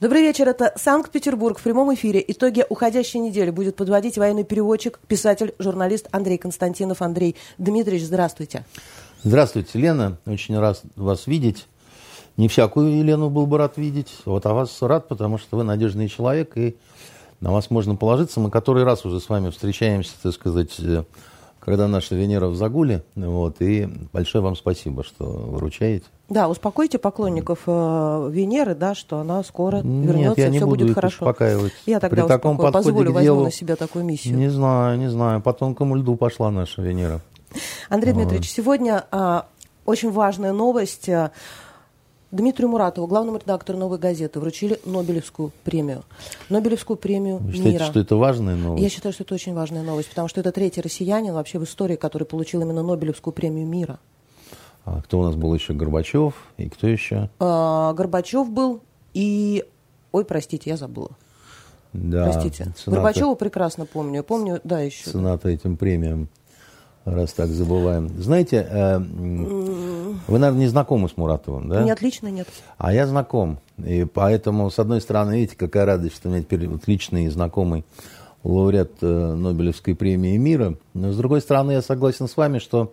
Добрый вечер, это Санкт-Петербург в прямом эфире. Итоги уходящей недели будет подводить военный переводчик, писатель, журналист Андрей Константинов. Андрей Дмитриевич, здравствуйте. Здравствуйте, Лена. Очень рад вас видеть. Не всякую Елену был бы рад видеть. Вот а вас рад, потому что вы надежный человек, и на вас можно положиться. Мы который раз уже с вами встречаемся, так сказать, э, когда наша Венера в загуле. Вот, и большое вам спасибо, что выручаете. Да, успокойте поклонников э, Венеры, да, что она скоро Нет, вернется, я не все буду будет их хорошо. успокаивать. Я тогда При таком успокою, подходе позволю, к возьму делу- на себя такую миссию. Не знаю, не знаю. По тонкому льду пошла наша Венера. Андрей Дмитриевич, сегодня а, очень важная новость. Дмитрию Муратову, главному редактору «Новой газеты», вручили Нобелевскую премию. Нобелевскую премию Вы считаете, мира. что это важная новость? Я считаю, что это очень важная новость, потому что это третий россиянин вообще в истории, который получил именно Нобелевскую премию мира. А кто у нас был еще? Горбачев? И кто еще? А, Горбачев был и... Ой, простите, я забыла. Да, простите. цена-то- Горбачева прекрасно помню. Помню, да, еще. цена-то этим премиям, раз так забываем. Знаете, э, вы, наверное, не знакомы с Муратовым, да? Нет, лично нет. А я знаком. И поэтому, с одной стороны, видите, какая радость, что у меня теперь вот личный и знакомый лауреат э, Нобелевской премии мира. Но, с другой стороны, я согласен с вами, что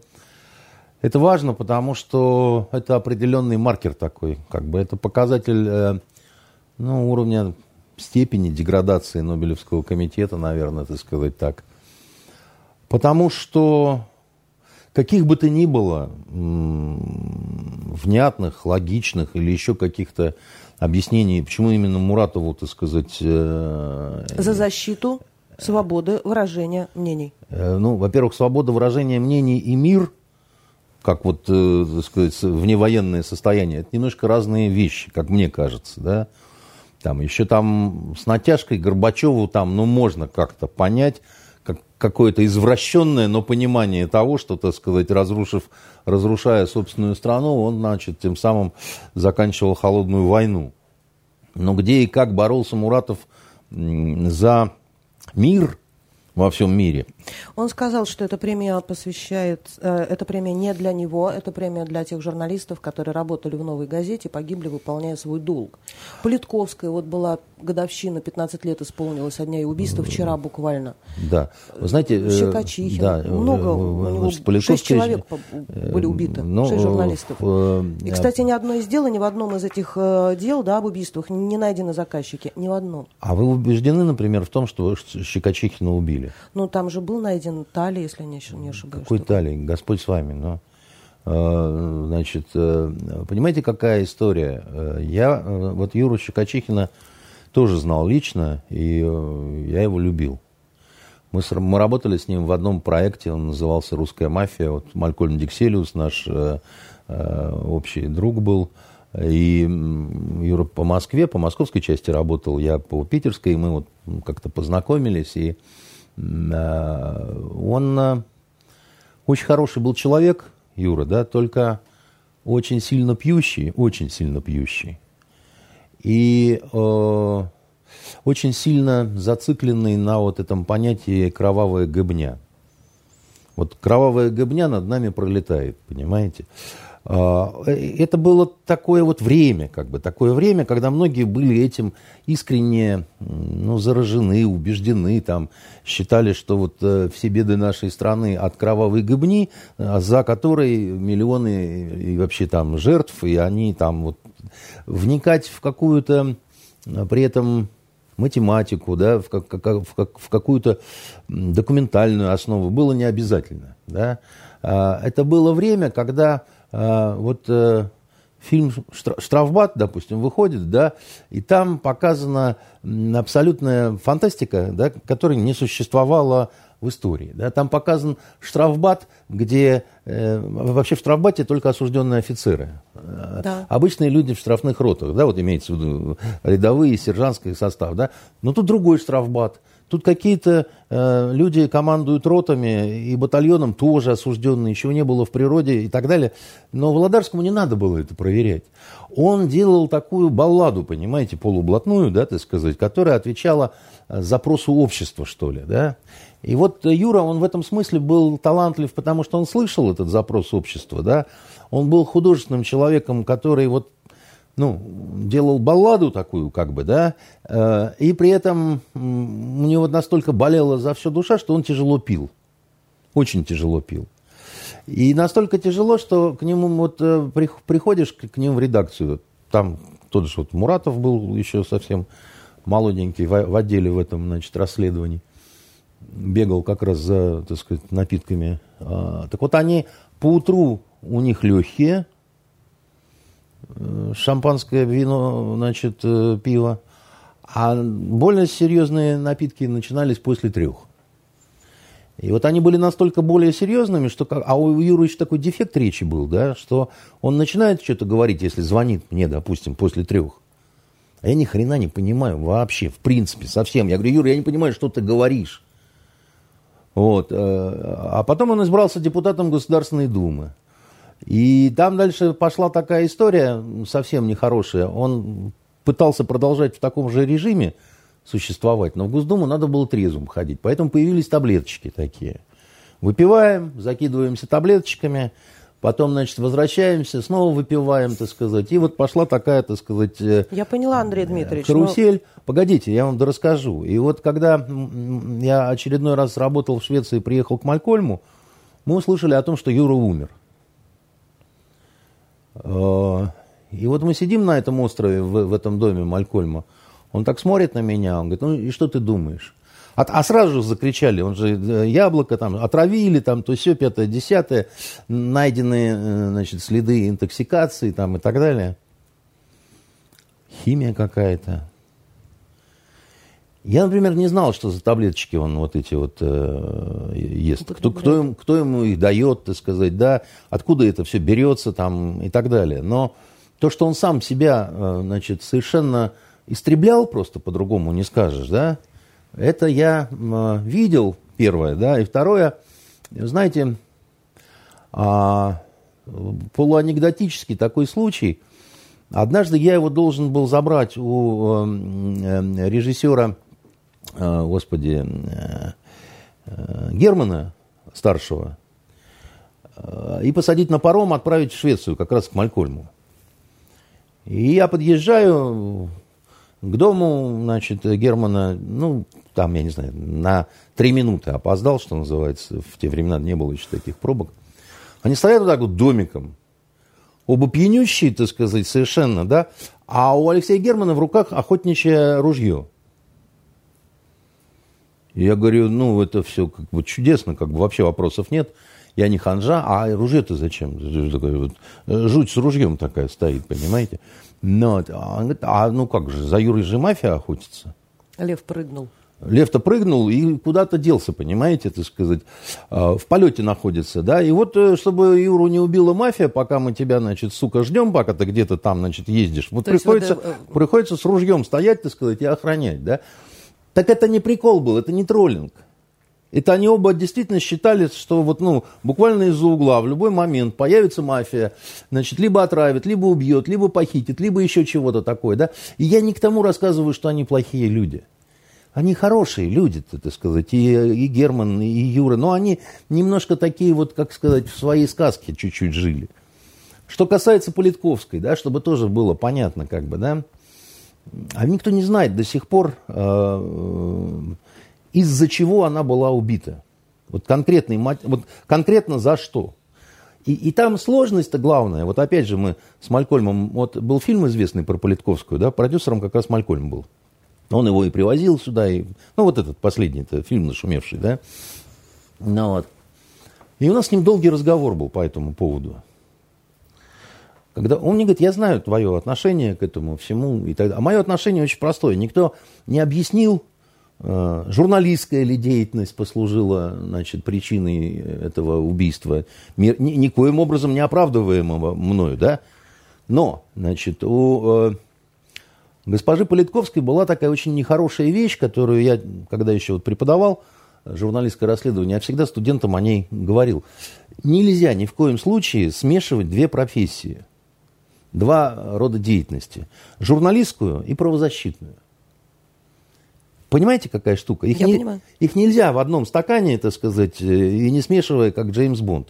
это важно, потому что это определенный маркер такой. Как бы это показатель э, ну, уровня степени деградации Нобелевского комитета, наверное, так сказать так. Потому что каких бы то ни было внятных, логичных или еще каких-то объяснений, почему именно Муратову, так сказать, э, За защиту свободы выражения мнений. Э, Ну, во-первых, свобода выражения мнений и мир, как вот, э, так сказать, вневоенное состояние, это немножко разные вещи, как мне кажется, да. Там еще там с натяжкой Горбачеву там, ну, можно как-то понять, как какое-то извращенное, но понимание того, что, так сказать, разрушив, разрушая собственную страну, он, значит, тем самым заканчивал холодную войну. Но где и как боролся Муратов за мир во всем мире, Он сказал, что эта премия посвящает, э, эта премия не для него, это премия для тех журналистов, которые работали в «Новой газете» и погибли, выполняя свой долг. Политковская, вот была годовщина, 15 лет исполнилось со дня ее убийства, вчера буквально. Да. Вы знаете... э, Щекочихин, да, много, э, у него значит, Политковская- шесть человек были убиты, ну, шесть журналистов. И, кстати, ни одно из дел, ни в одном из этих дел да, об убийствах не найдены заказчики, ни в одном. А вы убеждены, например, в том, что Щекочихина убили? Ну, там же был найден Тали, если я не, ошиб- не ошибаюсь. Какой что- талии? Господь с вами. Но, э, значит, э, понимаете, какая история? Э, Я э, вот Юру Щекочихина тоже знал лично, и э, я его любил. Мы, с- мы работали с ним в одном проекте, он назывался «Русская мафия». Вот Малькольм Дикселиус, наш э, э, общий друг был. И Юра по Москве, по московской части работал, я по питерской, и мы вот как-то познакомились. И он э, очень хороший был человек, Юра, да, только очень сильно пьющий, очень сильно пьющий. И э, очень сильно зацикленный на вот этом понятии кровавая гыбня. Вот кровавая гыбня над нами пролетает, понимаете? А, э, Это было такое вот время, как бы, такое время, когда многие были этим искренне ну, заражены, убеждены, там, считали, что вот э, все беды нашей страны от кровавой гыбни, а за которой миллионы и вообще там жертв, и они там вот вникать в какую-то при этом математику, да, в, как- как- в как- в какую-то документальную основу было не обязательно. Да. А, Это было время, когда а, вот э, фильм «Штра- «Штрафбат», допустим, выходит, да, и там показана абсолютная фантастика, да, которая не существовала в истории. Да. Там показан штрафбат, где э, вообще в штрафбате только осужденные офицеры. Э, Да. Обычные люди в штрафных ротах, да, вот имеется в виду рядовые, сержантский состав, да, но тут другой штрафбат. Тут какие-то э, люди командуют ротами и батальоном, тоже осужденные, ничего не было в природе и так далее. Но Володарскому не надо было это проверять. Он делал такую балладу, понимаете, полублатную, да, так сказать, которая отвечала э, запросу общества, что ли, да. И вот Юра, он в этом смысле был талантлив, потому что он слышал этот запрос общества, да. Он был художественным человеком, который вот ну, делал балладу такую, как бы, да, э, и при этом у него настолько болела за все душа, что он тяжело пил. Очень тяжело пил. И настолько тяжело, что к нему вот э, приходишь к нему в редакцию, там тот же вот Муратов был еще совсем молоденький в отделе в этом, значит, расследовании. Бегал как раз за, так сказать, напитками. А, так вот они по утру у них легкие, э, шампанское, вино, значит, э, пиво. А более серьезные напитки начинались после трех. И вот они были настолько более серьезными, что... А у еще такой дефект речи был, да, что он начинает что-то говорить, если звонит мне, допустим, после трех. А я ни хрена не понимаю вообще, в принципе, совсем. Я говорю, Юра, я не понимаю, что ты говоришь. Вот. Э, а потом он избрался депутатом Государственной Думы. И там дальше пошла такая история совсем нехорошая. Он пытался продолжать в таком же режиме, существовать. Но в Госдуму надо было трезвым ходить. Поэтому появились таблеточки такие. Выпиваем, закидываемся таблеточками, потом, значит, возвращаемся, снова выпиваем, так сказать. И вот пошла такая, так сказать... Э, я поняла, Андрей Дмитриевич. Карусель. Но... Погодите, я вам расскажу. И вот когда я очередной раз работал в Швеции и приехал к Малькольму, мы услышали о том, что Юра умер. Э, и вот мы сидим на этом острове, в, в этом доме Малькольма, он так смотрит на меня, он говорит, ну и что ты думаешь? А, а сразу же закричали, он же э, яблоко там отравили, там то все, пятое, десятое, найдены, э, значит, следы интоксикации там и так далее. Химия какая-то. Я, например, не знал, что за таблеточки он вот эти вот э, ест. Кто, кто, им, кто ему их дает, так сказать, да, откуда это все берется там и так далее. Но то, что он сам себя, э, значит, совершенно истреблял просто, по-другому не скажешь, да, это я видел, первое, да, и второе, знаете, а, полуанекдотический такой случай. Однажды я его должен был забрать у э, режиссера, э, господи, э, Германа старшего, и посадить на паром, отправить в Швецию, как раз к Малькольму. И я подъезжаю, к дому, значит, Германа, ну, там, я не знаю, на три минуты опоздал, что называется. В те времена не было еще таких пробок. Они стоят вот так вот домиком. Оба пьянющие, так сказать, совершенно, да. А у Алексея Германа в руках охотничье ружье. Я говорю, ну, это все как бы чудесно, как бы вообще вопросов нет. Я не ханжа, а ружье-то зачем? Жуть с ружьем такая стоит, понимаете? Но, а, он говорит, а ну как же, за Юрой же мафия охотится. Лев прыгнул. Лев-то прыгнул и куда-то делся, понимаете, так сказать, а, в полете находится, да, и вот, э, чтобы Юру не убила мафия, пока мы тебя, значит, сука, ждем, пока ты где-то там, значит, ездишь, вот приходится, вот, э... приходится с ружьем стоять, так сказать, и охранять, да. Так это не прикол был, это не троллинг. Это они оба действительно считали, что вот, ну, буквально из-за угла в любой момент появится мафия, значит, либо отравит, либо убьет, либо похитит, либо еще чего-то такое, да. И я не к тому рассказываю, что они плохие люди. Они хорошие люди, так сказать, и, и Герман, и Юра, но они немножко такие вот, как сказать, в своей сказке чуть-чуть жили. Что касается Политковской, да, чтобы тоже было понятно, как бы, да, а никто не знает до сих пор, э, из-за чего она была убита. Вот, конкретный, вот конкретно за что. И, и там сложность-то главная. Вот опять же мы с Малькольмом, вот был фильм известный про Политковскую, да, продюсером как раз Малькольм был. Он его и привозил сюда, и, ну вот этот последний это фильм нашумевший, да. Ну вот. И у нас с ним долгий разговор был по этому поводу. Когда он мне говорит, я знаю твое отношение к этому всему. И так далее. А мое отношение очень простое. Никто не объяснил, журналистская ли деятельность послужила значит, причиной этого убийства, ни, никоим образом не оправдываемого мною, да? Но, значит, у э, госпожи Политковской была такая очень нехорошая вещь, которую я, когда еще вот преподавал журналистское расследование, я всегда студентам о ней говорил. Нельзя ни в коем случае смешивать две профессии, два рода деятельности. Журналистскую и правозащитную. Понимаете, какая штука? Их, Я не, понимаю. их нельзя в одном стакане, так сказать, э, и не смешивая, как Джеймс Бонд.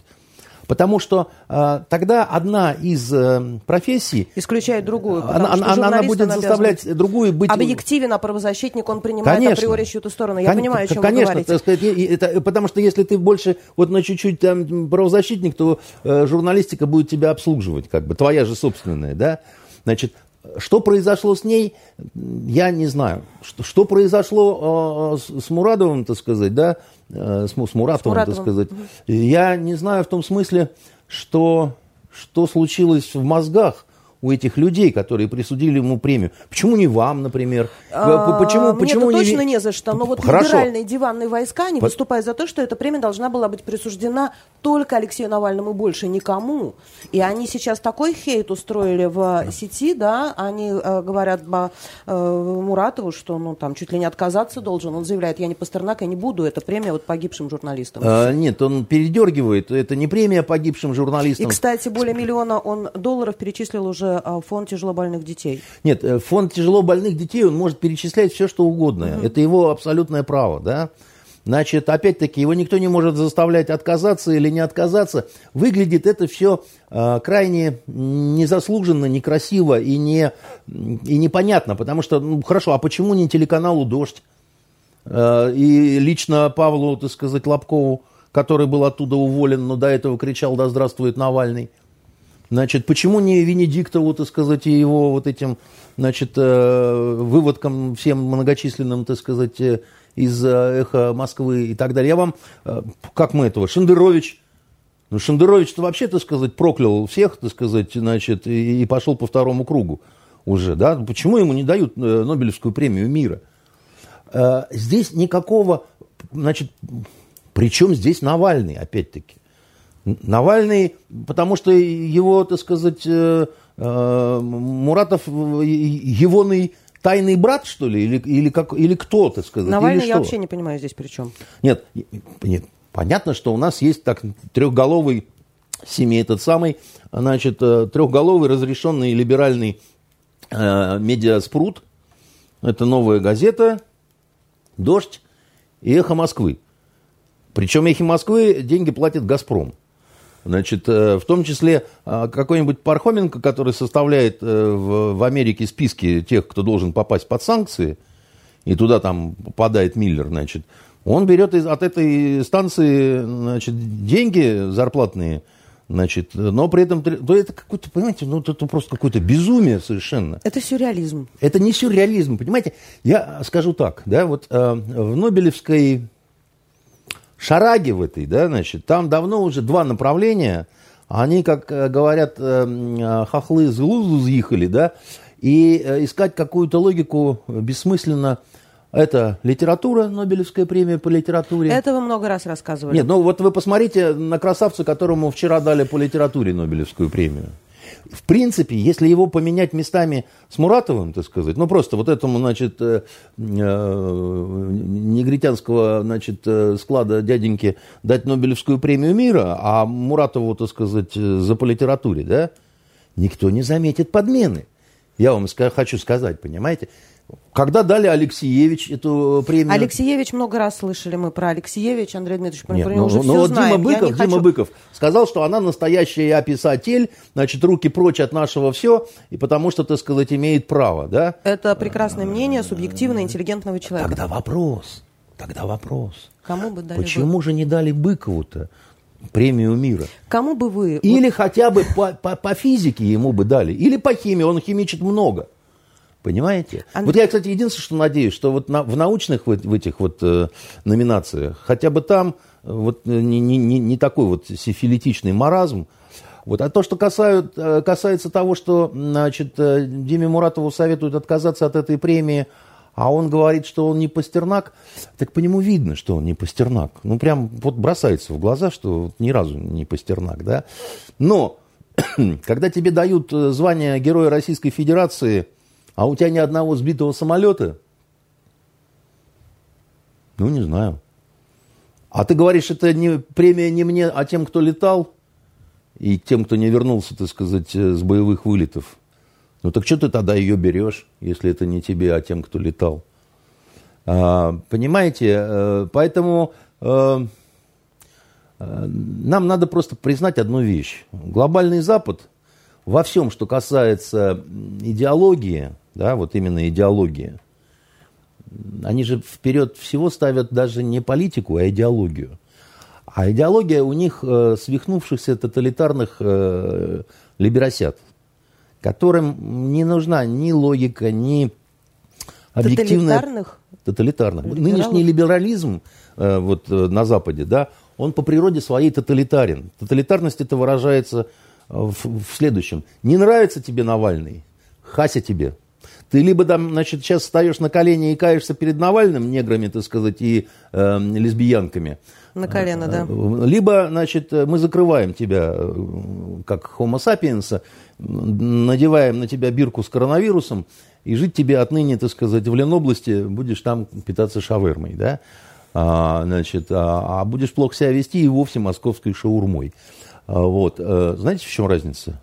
Потому что э, тогда одна из э, профессий... Исключает другую. Она, она, она будет заставлять другую быть... Объективен, а правозащитник, он принимает конечно, априори чью-то сторону. Я Кон- понимаю, о чем конечно, вы говорите. Сказать, это, потому что если ты больше вот на чуть-чуть там правозащитник, то э, журналистика будет тебя обслуживать, как бы, твоя же собственная, да? Значит, что произошло с ней, я не знаю. Что, что произошло э, с, с Мурадовым, так сказать, да, э, с, с Муратовым, так сказать, я не знаю в том смысле, что, что случилось в мозгах у этих людей, которые присудили ему премию. Почему не вам, например? А, почему, мне почему не... точно не за что. Но вот Хорошо. либеральные диванные войска, они По... выступают за то, что эта премия должна была быть присуждена только Алексею Навальному, больше никому. И они сейчас такой хейт устроили в сети, да, они э, говорят э, Муратову, что ну там чуть ли не отказаться должен. Он заявляет, я не Пастернак, я не буду, это премия вот погибшим журналистам. А, нет, он передергивает, это не премия погибшим журналистам. И, кстати, более миллиона он долларов перечислил уже а, фонд тяжелобольных детей? Нет, э, фонд тяжелобольных детей, он может перечислять все, что угодно. Mm-hmm. Это его абсолютное право, да. Значит, опять-таки, его никто не может заставлять отказаться или не отказаться. Выглядит это все э, крайне незаслуженно, некрасиво и, не, и непонятно. Потому что, ну, хорошо, а почему не телеканалу «Дождь»? Э, и лично Павлу, так сказать, Лобкову, который был оттуда уволен, но до этого кричал «Да здравствует Навальный». Значит, почему не Венедиктову, так сказать, и его вот этим, значит, э, выводкам всем многочисленным, так сказать, э, из э, «Эхо Москвы» и так далее. Я вам, как мы этого, Шендерович, ну, Шендерович-то вообще, так сказать, проклял всех, так сказать, значит, и, и пошел по второму кругу уже, да? Почему ему не дают Нобелевскую премию мира? Здесь никакого, значит, причем здесь Навальный, опять-таки? Навальный, потому что его, так сказать, э, э, Муратов, егоный тайный брат, что ли, или, или, как, или кто, так сказать? Навальный или я вообще не понимаю здесь при чем. Нет, нет, понятно, что у нас есть так трехголовый семей, этот самый, значит, э, трехголовый разрешенный либеральный э, медиаспрут. Это новая газета, «Дождь» и «Эхо Москвы». Причем «Эхо Москвы» деньги платит «Газпром». Значит, э, в том числе а, какой-нибудь Пархоменко, который составляет э, в Америке списки тех, кто должен попасть под санкции, и туда там попадает Миллер, значит, он берет из, от этой станции значит, деньги зарплатные, значит, но при этом, то это какой-то, понимаете, ну это просто какое-то безумие совершенно. Это сюрреализм. Это не сюрреализм, понимаете? Я скажу так, да, вот э, в Нобелевской шараги в этой, да, значит, там давно уже два направления, они, как э, говорят, э, э, хохлы с глузу съехали, да, и искать какую-то логику бессмысленно. Это литература, Нобелевская премия по литературе. Это вы много раз рассказывали. Нет, ну вот вы посмотрите на красавца, которому вчера дали по литературе Нобелевскую премию в принципе, если его поменять местами с Муратовым, так сказать, ну просто вот этому, значит, э, э, негритянского, значит, э, склада дяденьки дать Нобелевскую премию мира, а Муратову, так сказать, за по литературе, да, никто не заметит подмены. Я вам хочу сказать, понимаете? Когда дали Алексеевич эту премию? Алексеевич, много раз слышали мы про Алексеевич, Андрей Дмитриевич, мы Нет, про него ну, уже ну, все вот знаем. Дима Быков, Дима хочу... Быков сказал, что она настоящая писатель, значит, руки прочь от нашего все, и потому что, так сказать, имеет право, да? Это прекрасное мнение субъективно интеллигентного человека. Тогда вопрос, тогда вопрос. Кому бы дали Почему бы? же не дали Быкову-то? премию мира. Кому бы вы... Или хотя бы по, по, по физике ему бы дали, или по химии, он химичит много. Понимаете? Андрей... Вот я, кстати, единственное, что надеюсь, что вот на, в научных в, в этих вот э, номинациях, хотя бы там э, вот э, не, не, не такой вот сифилитичный маразм, вот. А то, что касают, э, касается того, что значит, Диме Муратову советуют отказаться от этой премии, а он говорит, что он не Пастернак, так по нему видно, что он не Пастернак. Ну, прям вот бросается в глаза, что ни разу не Пастернак, да. Но, когда тебе дают звание Героя Российской Федерации – а у тебя ни одного сбитого самолета? Ну, не знаю. А ты говоришь, это не, премия не мне, а тем, кто летал, и тем, кто не вернулся, так сказать, э, с боевых вылетов. Ну так что ты тогда ее берешь, если это не тебе, а тем, кто летал? А, понимаете, э, поэтому э, нам надо просто признать одну вещь. Глобальный Запад во всем, что касается идеологии, да, вот именно идеологии, они же вперед всего ставят даже не политику, а идеологию. А идеология у них э, свихнувшихся тоталитарных э, либеросят, которым не нужна ни логика, ни объективная... Тоталитарных? Тоталитарных. Нынешний либерализм э, вот, э, на Западе, да, он по природе своей тоталитарен. Тоталитарность это выражается в, в следующем. Не нравится тебе Навальный? Хася тебе. Ты либо там, значит, сейчас встаешь на колени и каешься перед Навальным, неграми, так сказать, и э, лесбиянками. На колено, да. Либо, значит, мы закрываем тебя, э, как homo sapiens, надеваем на тебя бирку с коронавирусом, и жить тебе отныне, так сказать, в Ленобласти будешь там питаться шавермой, да? А, значит, а, а будешь плохо себя вести и вовсе московской шаурмой. А, вот. А, знаете, в чем разница?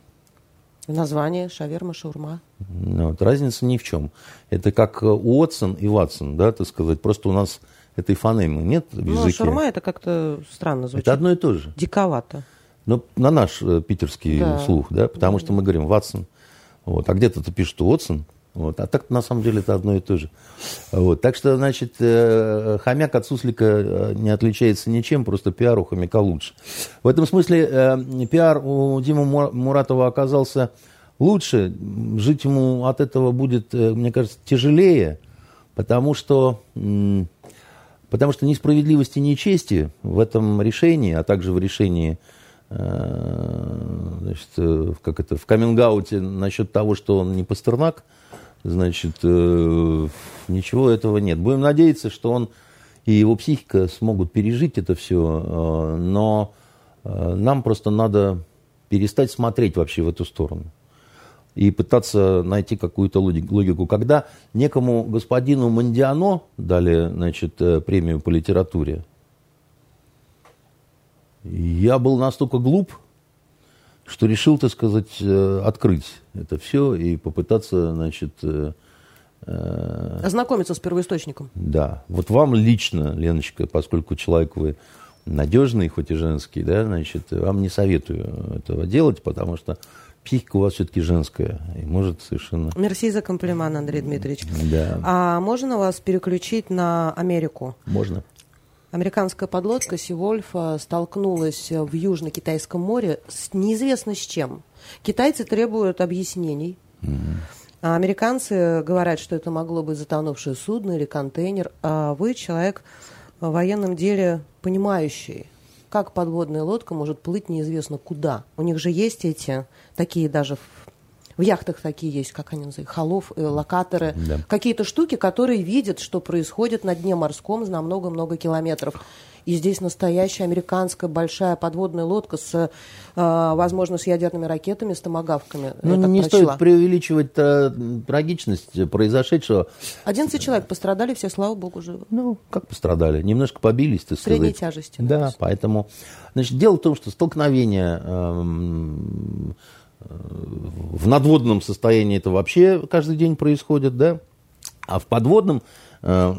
Название шаверма, шаурма. Ну, вот, разница ни в чем. Это как Уотсон и Ватсон, да, так сказать. Просто у нас этой фонемы нет в ну, языке. Ну, шаурма это как-то странно звучит. Это одно и то же. Диковато. Ну, на наш э, питерский да. слух, да, потому что мы говорим Ватсон. Вот, а где-то пишут Уотсон, вот. А так на самом деле это одно и то же. Вот. Так что, значит, э, хомяк от суслика э, не отличается ничем, просто пиар у хомяка лучше. В этом смысле э, пиар у Димы Муратова оказался лучше. Жить ему от этого будет, мне кажется, тяжелее, потому что, потому что несправедливости нечести в этом решении, а также в решении значит, как это, в каминг насчет того, что он не Пастернак – Значит, э, ничего этого нет. Будем надеяться, что он и его психика смогут пережить это все, э, но э, нам просто надо перестать смотреть вообще в эту сторону и пытаться найти какую-то логику. Когда некому господину Мандиано дали значит, премию по литературе, я был настолько глуп, что решил, так сказать, э, открыть это все и попытаться, значит... Э, э, Ознакомиться с первоисточником. Да. Вот вам лично, Леночка, поскольку человек вы надежный, хоть и женский, да, значит, вам не советую этого делать, потому что психика у вас все-таки женская и может совершенно... Мерси за комплимент, Андрей Дмитриевич. Да. А можно вас переключить на Америку? Можно. Американская подлодка Сивольфа столкнулась в Южно-Китайском море с неизвестно с чем. Китайцы требуют объяснений. А американцы говорят, что это могло быть затонувшее судно или контейнер. А вы человек в военном деле понимающий, как подводная лодка может плыть неизвестно куда. У них же есть эти такие даже в яхтах такие есть, как они называют, холов, э, локаторы, да. какие-то штуки, которые видят, что происходит на дне морском на много-много километров. И здесь настоящая американская большая подводная лодка с, э, возможно, с ядерными ракетами, с томогавками. Ну, не прочла. стоит преувеличивать э, трагичность произошедшего. 11 человек пострадали, все, слава богу, живы. Ну, как пострадали? Немножко побились, так сказать. Средней тяжести. Да, поэтому... Значит, дело в том, что столкновение эм, в надводном состоянии это вообще каждый день происходит, да, а в подводном э,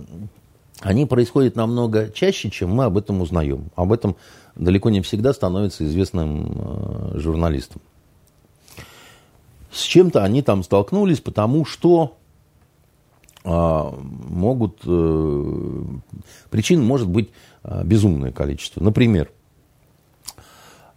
они происходят намного чаще, чем мы об этом узнаем. Об этом далеко не всегда становится известным э, журналистом. С чем-то они там столкнулись, потому что э, могут, причин может быть безумное количество. Например,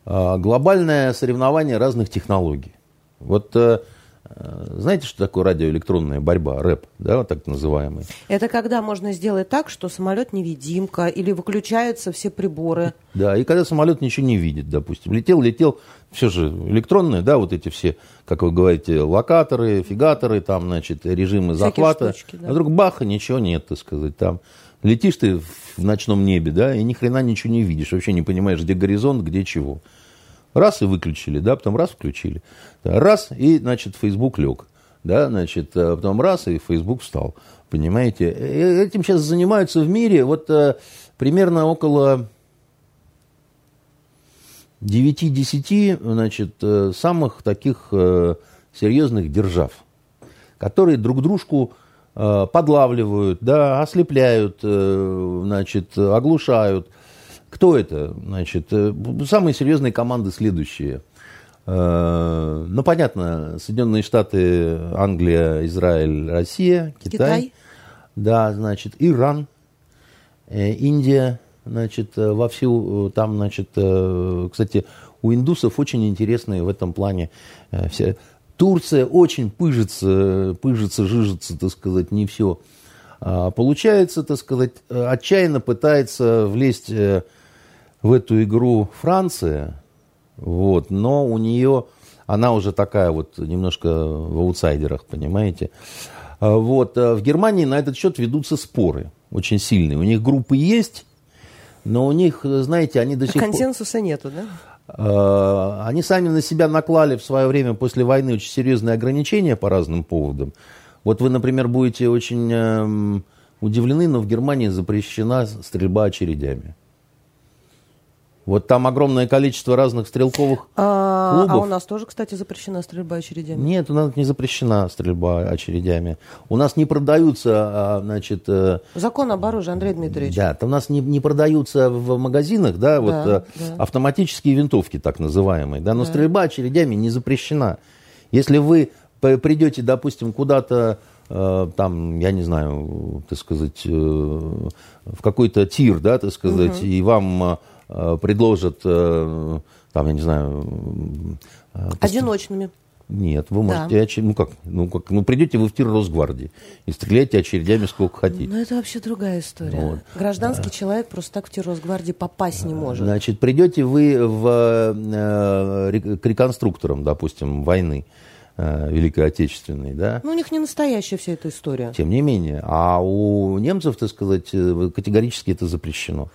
глобальное соревнование разных технологий. Вот э, э, знаете, что такое радиоэлектронная борьба, рэп, да, вот так называемый? Это когда можно сделать так, что самолет невидимка или выключаются все приборы. Да, и когда самолет ничего не видит, допустим. Летел, летел, все же электронные, да, вот эти все, как вы говорите, локаторы, фигаторы, там, значит, режимы Всякие захвата. Штучки, да. А вдруг баха, ничего нет, так сказать, там. Летишь ты в ночном небе, да, и ни хрена ничего не видишь, вообще не понимаешь, где горизонт, где чего. Раз и выключили, да, потом раз включили. Раз и, значит, Facebook лег. Да, значит, а потом раз и Facebook встал. Понимаете? Э, этим сейчас занимаются в мире вот э, примерно около 9-10 значит, э, самых таких серьезных держав, которые друг дружку подлавливают, да, ослепляют, значит, оглушают, Кто это? Значит, э, самые серьезные команды следующие. Э, ну, понятно, Соединенные Штаты, Англия, Израиль, Россия, Китай. Китай. Да, значит, Иран, э, Индия, значит, вовсю там, значит, кстати, у индусов очень интересные в этом плане все. Турция очень пыжится, пыжится, жижится, так сказать, не все а, получается, так сказать, отчаянно пытается влезть в эту игру Франция, вот, но у нее, она уже такая вот немножко в аутсайдерах, понимаете. А, вот, а в Германии на этот счет ведутся споры очень сильные. У них группы есть, но у них, знаете, они до сих пор... Консенсуса нету, да? А, они сами на себя наклали в свое время после войны очень серьезные ограничения по разным поводам. Вот вы, например, будете очень эм, удивлены, но в Германии запрещена стрельба очередями. Вот там огромное количество разных стрелковых а, клубов. А у нас тоже, кстати, запрещена стрельба очередями? Нет, у нас не запрещена стрельба очередями. У нас не продаются, а, значит... Э, Закон об оружии, Андрей Дмитриевич. Да, у нас не, не продаются в магазинах, да, вот да, э, да. автоматические винтовки, так называемые, да, но да. стрельба очередями не запрещена. Если вы придете, допустим, куда-то э, там, я не знаю, так сказать, в какой-то тир, да, так сказать, угу. и вам предложат, э, там, я не знаю... Э, Одиночными. Нет, вы можете, да. ну как, ну как, ну придете вы в тир Росгвардии и стреляйте очередями сколько хотите. Ну это вообще другая история. Вот. Гражданский да. человек просто так в тир Росгвардии попасть не может. Значит, придете вы в, э, к реконструкторам, допустим, войны э, Великой Отечественной, да? Ну у них не настоящая вся эта история. Тем не менее, а у немцев, так сказать, категорически это запрещено.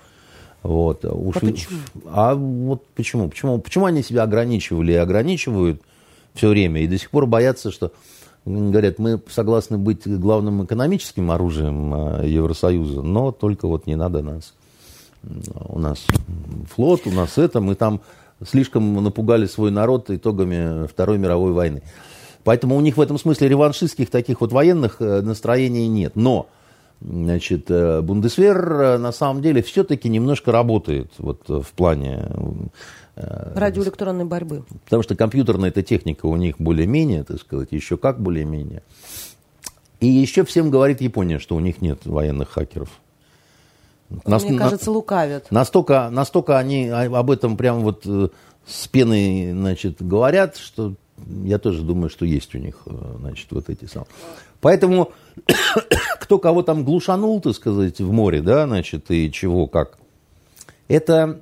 Вот. Уж... А почему? А вот почему? Почему? Почему они себя ограничивали и ограничивают все время и до сих пор боятся, что говорят, мы согласны быть главным экономическим оружием а, Евросоюза, но только вот не надо нас. У нас флот, у нас это, мы там слишком напугали свой народ итогами Второй мировой войны. Поэтому у них в этом смысле реваншистских таких вот военных э, настроений нет. Но Значит, э, Бундесвер э, на самом деле все-таки немножко работает вот э, в плане радиоэлектронной борьбы. Потому что компьютерная эта техника у них более-менее, так сказать, еще как более-менее. И еще всем говорит Япония, что у них нет военных хакеров. Нас, Мне кажется, лукавят. Настолько, настолько они об этом прям вот с пеной, значит, говорят, что я тоже думаю, что есть у них, значит, вот эти самые. Поэтому кто кого там глушанул, так сказать, в море, да, значит, и чего, как. Это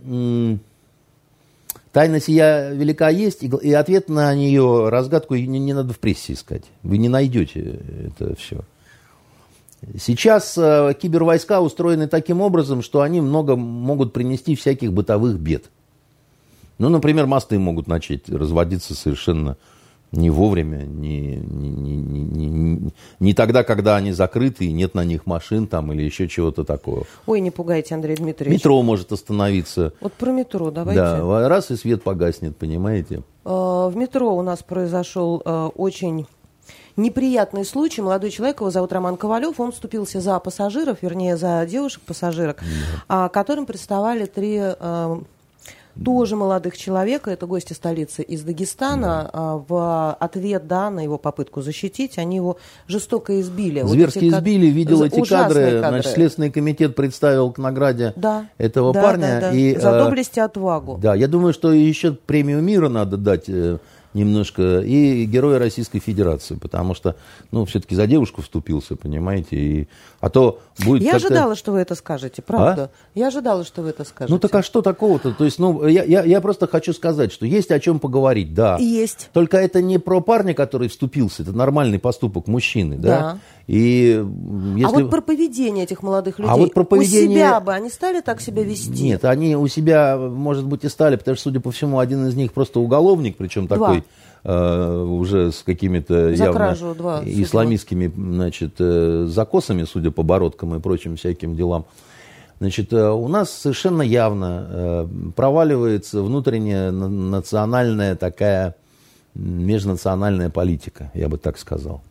тайна сия велика есть, и, и ответ на нее, разгадку не, не надо в прессе искать. Вы не найдете это все. Сейчас э, кибервойска устроены таким образом, что они много могут принести всяких бытовых бед. Ну, например, мосты могут начать разводиться совершенно не вовремя, не, не, не, не, не, тогда, когда они закрыты и нет на них машин там или еще чего-то такого. Ой, не пугайте, Андрей Дмитриевич. Метро может остановиться. Вот про метро давайте. Да, раз и свет погаснет, понимаете. А, в метро у нас произошел а, очень неприятный случай. Молодой человек, его зовут Роман Ковалев, он вступился за пассажиров, вернее, за девушек-пассажирок, да. которым представали три тоже молодых человека, это гости столицы из Дагестана, да. в ответ да, на его попытку защитить, они его жестоко избили. Зверски вот избили, видел эти кадры, кадры. Значит, Следственный комитет представил к награде да. этого да, парня. Да, да. И, За э, доблесть и отвагу. Да, я думаю, что еще премию мира надо дать э, немножко и героя Российской Федерации, потому что, ну, все-таки за девушку вступился, понимаете, и, а то будет Я ожидала, что вы это скажете, правда. А? Я ожидала, что вы это скажете. Ну, так а что такого-то? То есть, ну, я, я, я просто хочу сказать, что есть о чем поговорить, да. Есть. Только это не про парня, который вступился, это нормальный поступок мужчины, да. да. И если... А вот про поведение этих молодых а людей. А вот про поведение... У себя бы они стали так себя вести? Нет, они у себя, может быть, и стали, потому что, судя по всему, один из них просто уголовник, причем Два. такой э, уже с какими-то явно два, исламистскими значит, э, закосами, судя по бородкам и прочим всяким делам. Значит, э, у нас совершенно явно э, проваливается внутренняя национальная такая межнациональная политика, я бы так сказал.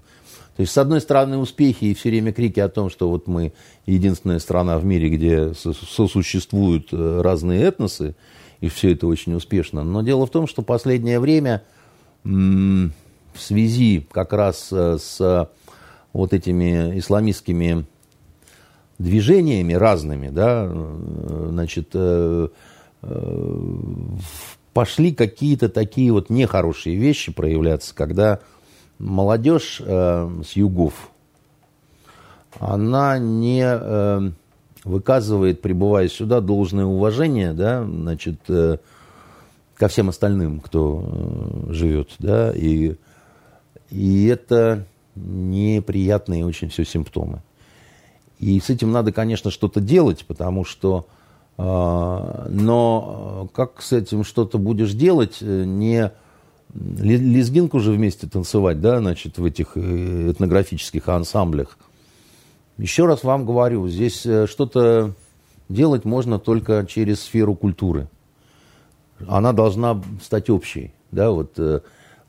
То есть, с одной стороны, успехи и все время крики о том, что вот мы единственная страна в мире, где сосуществуют э, разные этносы, и все это очень успешно. Но дело в том, что последнее время в связи как раз э, с вот этими исламистскими движениями разными, да, э, значит, пошли какие-то такие вот нехорошие вещи проявляться, когда молодежь э, с югов, она не э, выказывает, прибывая сюда, должное уважение, да, значит, э, ко всем остальным, кто э, живет, да, и, и это неприятные очень все симптомы. И с этим надо, конечно, что-то делать, потому что а, но как с этим что-то будешь делать, э, не лезгинку же вместе танцевать, да, значит, в этих э, этнографических ансамблях. Еще раз вам говорю, здесь э, что-то делать можно только через сферу культуры. Она должна стать общей, да, вот.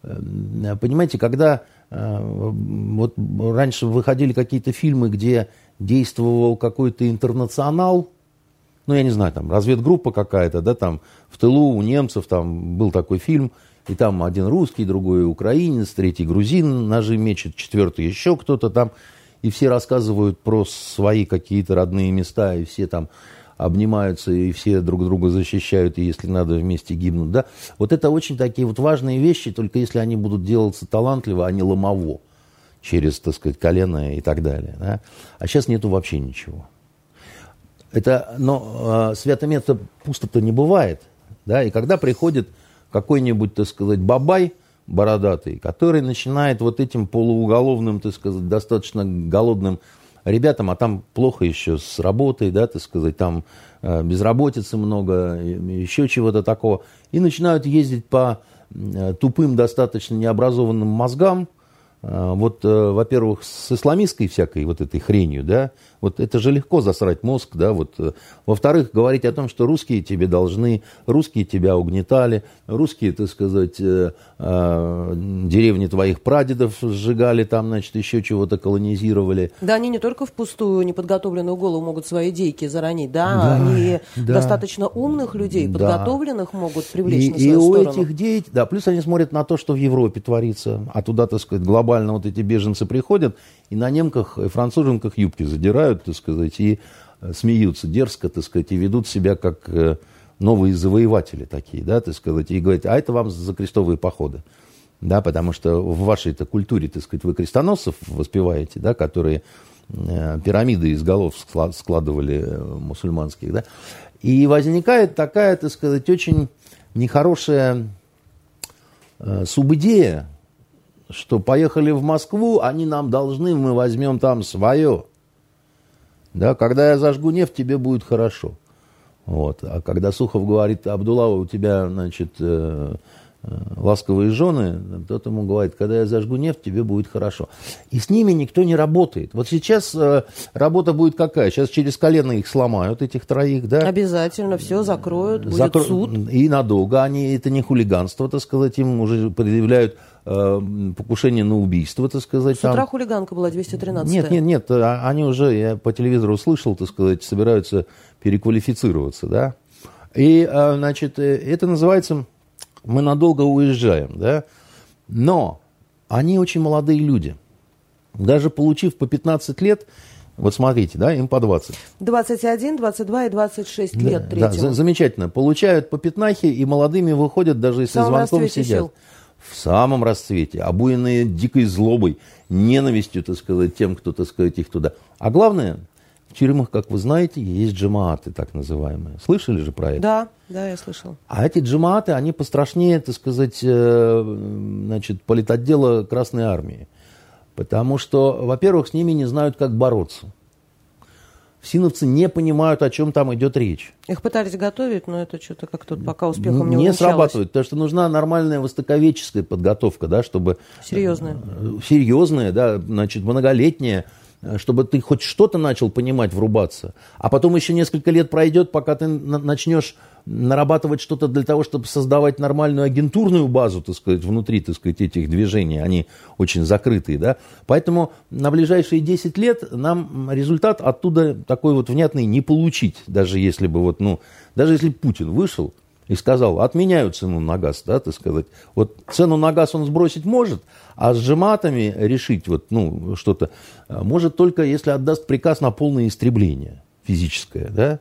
Понимаете, когда вот раньше выходили какие-то фильмы, где действовал какой-то интернационал, ну, я не знаю, там, разведгруппа какая-то, да, там, в тылу у немцев, там, был такой фильм, и там один русский, другой украинец, третий грузин ножи мечет, четвертый еще кто-то там, и все рассказывают про свои какие-то родные места, и все там обнимаются, и все друг друга защищают, и если надо, вместе гибнут, да. Вот это очень такие вот важные вещи, только если они будут делаться талантливо, а не ломово, через, так сказать, колено и так далее, да. А сейчас нету вообще ничего. Это, но э, свято место пусто-то не бывает. Да? И когда приходит какой-нибудь, так сказать, бабай бородатый, который начинает вот этим полууголовным, так сказать, достаточно голодным ребятам, а там плохо еще с работой, да, так сказать, там э, безработицы много, еще чего-то такого, и начинают ездить по э, тупым, достаточно необразованным мозгам, э, вот, во-первых, с исламистской всякой вот этой хренью, да, вот это же легко засрать мозг, да, вот. Э, во-вторых, говорить о том, что русские тебе должны, русские тебя угнетали, русские, так сказать, э, э, деревни твоих прадедов сжигали там, значит, еще чего-то колонизировали. Да, они не только в пустую неподготовленную голову могут свои идейки заронить, да, да они да. достаточно умных людей, подготовленных да. могут привлечь и, на свою и сторону. у этих деятелей, да, плюс они смотрят на то, что в Европе творится, а туда, так сказать, глобально вот эти беженцы приходят, и на немках и француженках юбки задирают, так сказать, и э, смеются дерзко, так сказать, и ведут себя как э, новые завоеватели такие, да, так сказать, и говорят, а это вам за крестовые походы. Да, потому что в вашей-то культуре, так сказать, вы крестоносцев воспеваете, да, которые э, пирамиды из голов складывали мусульманских, да. И возникает такая, так сказать, очень нехорошая субидея, что поехали в Москву, они нам должны, мы возьмем там свое. Да, когда я зажгу нефть, тебе будет хорошо. Вот. А когда Сухов говорит, Абдулла, у тебя, значит, э, э, ласковые жены, тот ему говорит, когда я зажгу нефть, тебе будет хорошо. И с ними никто не работает. Вот сейчас э, работа будет какая? Сейчас через колено их сломают, этих троих, да? Обязательно, все закроют, будет Закро... суд. И надолго. Они, это не хулиганство, так сказать, им уже предъявляют покушение на убийство, так сказать. С утра там. хулиганка была 213 Нет, нет, нет, а, они уже, я по телевизору услышал, так сказать, собираются переквалифицироваться, да. И, э, значит, э, это называется «мы надолго уезжаем», да. Но они очень молодые люди. Даже получив по 15 лет, вот смотрите, да, им по 20. 21, 22 и 26 да, лет третьего. Да, замечательно. Получают по пятнахе и молодыми выходят, даже если звонком сидят. Сил в самом расцвете, обуянные дикой злобой, ненавистью, так сказать, тем, кто, так сказать, их туда. А главное, в тюрьмах, как вы знаете, есть джамааты, так называемые. Слышали же про это? Да, да, я слышал. А эти джамааты, они пострашнее, так сказать, э, значит, политотдела Красной Армии. Потому что, во-первых, с ними не знают, как бороться синовцы не понимают, о чем там идет речь. Их пытались готовить, но это что-то как-то пока успехом не Не срабатывает, потому что нужна нормальная востоковеческая подготовка, да, чтобы... Серьезная. Э, серьезная, да, значит, многолетняя, э, чтобы ты хоть что-то начал понимать, врубаться. А потом еще несколько лет пройдет, пока ты начнешь нарабатывать что-то для того, чтобы создавать нормальную агентурную базу, так сказать, внутри, так сказать, этих движений. Они очень закрытые, да. Поэтому на ближайшие 10 лет нам результат оттуда такой вот внятный не получить, даже если бы вот, ну, даже если Путин вышел и сказал, отменяю цену на газ, да, так сказать. Вот цену на газ он сбросить может, а с жематами решить вот, ну, что-то э, может только, если отдаст приказ на полное истребление физическое, да.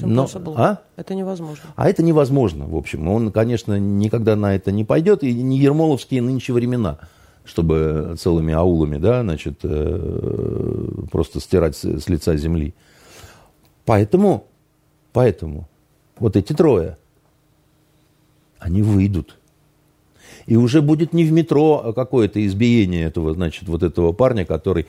Но, а? Это невозможно. А это невозможно, в общем. Он, конечно, никогда на это не пойдет, и не ермоловские нынче времена, чтобы целыми аулами, да, значит, э, просто стирать с лица земли. Поэтому, поэтому вот эти трое, они выйдут. И уже будет не в метро какое-то избиение этого, значит, вот этого парня, который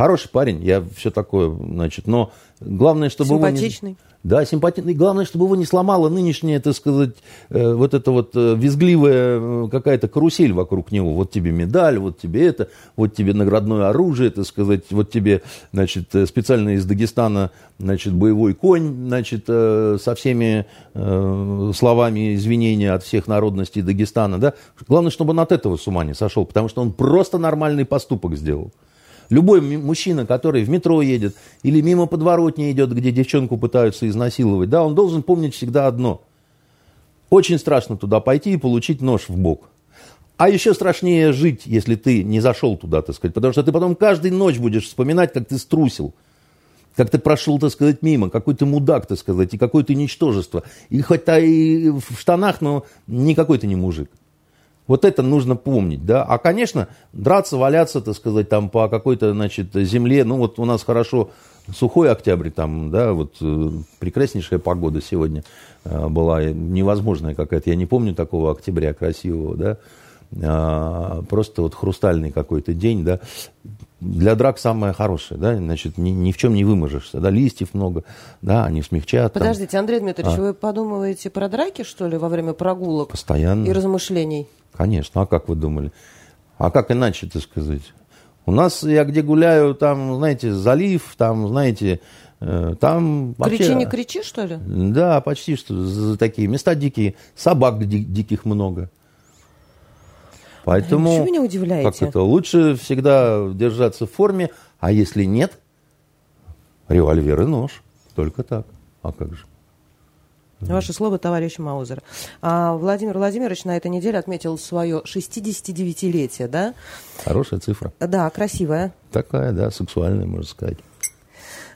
хороший парень, я все такое, значит, но главное, чтобы Симпатичный. его не... Да, симпатичный. Главное, чтобы его не сломала нынешняя, так сказать, э, вот эта вот э, визгливая э, какая-то карусель вокруг него. Вот тебе медаль, вот тебе это, вот тебе наградное оружие, так сказать, вот тебе, значит, специально из Дагестана, значит, боевой конь, значит, со всеми словами извинения от всех народностей Дагестана, да. Главное, чтобы он от этого с ума не сошел, потому что он просто нормальный поступок сделал. Любой мужчина, который в метро едет или мимо подворотни идет, где девчонку пытаются изнасиловать, да, он должен помнить всегда одно. Очень страшно туда пойти и получить нож в бок. А еще страшнее жить, если ты не зашел туда, так сказать, потому что ты потом каждую ночь будешь вспоминать, как ты струсил, как ты прошел, так сказать, мимо, какой ты мудак, так сказать, и какое ты ничтожество. И хоть ты и в штанах, но никакой ты не мужик. Вот это нужно помнить, да. А, конечно, драться, валяться, так сказать, там по какой-то, значит, земле, ну вот у нас хорошо сухой октябрь, там, да, вот э, прекраснейшая погода сегодня э, была, невозможная какая-то, я не помню такого октября красивого, да, а, просто вот хрустальный какой-то день, да, для драк самое хорошее, да, значит, ни, ни в чем не выможешься, да, листьев много, да, они смягчат. Подождите, там. Андрей Дмитриевич, а? вы подумываете про драки, что ли, во время прогулок? Постоянно. И размышлений? Конечно, а как вы думали? А как иначе это сказать? У нас, я где гуляю, там, знаете, залив, там, знаете, э, там вообще... Кричи, не кричи, что ли? Да, почти что такие места дикие. Собак диких много. Поэтому... Почему меня удивляете? Как это? Лучше всегда держаться в форме, а если нет, револьвер и нож. Только так. А как же? Ваше слово, товарищ Маузер. А Владимир Владимирович на этой неделе отметил свое 69-летие, да? Хорошая цифра. Да, красивая. Такая, да, сексуальная, можно сказать.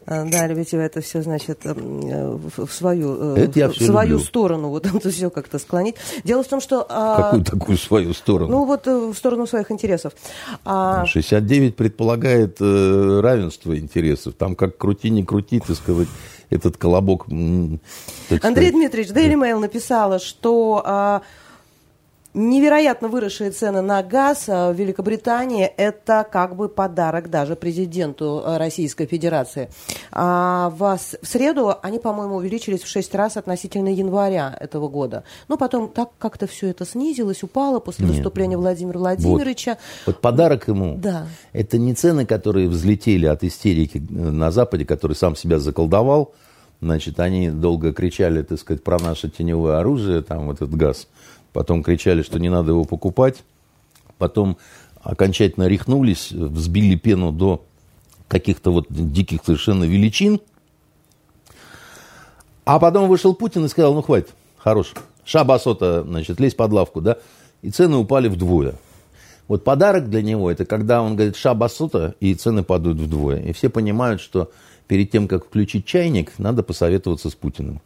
А, да, любите вы это все, значит, э, в свою, э, это я в свою люблю. сторону, вот это все как-то склонить. Дело в том, что... А, Какую такую свою сторону? Ну, вот э, в сторону своих интересов. 69 а предполагает равенство интересов. Там как крути, не крути, ты сказать, этот колобок. Андрей. Дмитриевич, Daily Mail написала, что Невероятно выросшие цены на газ в Великобритании – это как бы подарок даже президенту э, Российской Федерации. А в среду они, по-моему, увеличились в 6 раз относительно января этого года. Но потом так как-то все это снизилось, упало после Нет. выступления Владимира Владимировича. Вот, вот подарок ему да. – это не цены, которые взлетели от истерики э, на Западе, который сам себя заколдовал. Значит, они долго кричали, так сказать, про наше теневое оружие, там вот этот газ – потом кричали, что не надо его покупать, потом окончательно рехнулись, взбили пену до каких-то вот диких совершенно величин. А потом вышел Путин и сказал, ну хватит, хорош, шабасота, значит, лезь под лавку, да, и цены упали вдвое. Вот подарок для него, это когда он говорит шабасота, и цены падают вдвое. И все понимают, что перед тем, как включить чайник, надо посоветоваться с Путиным.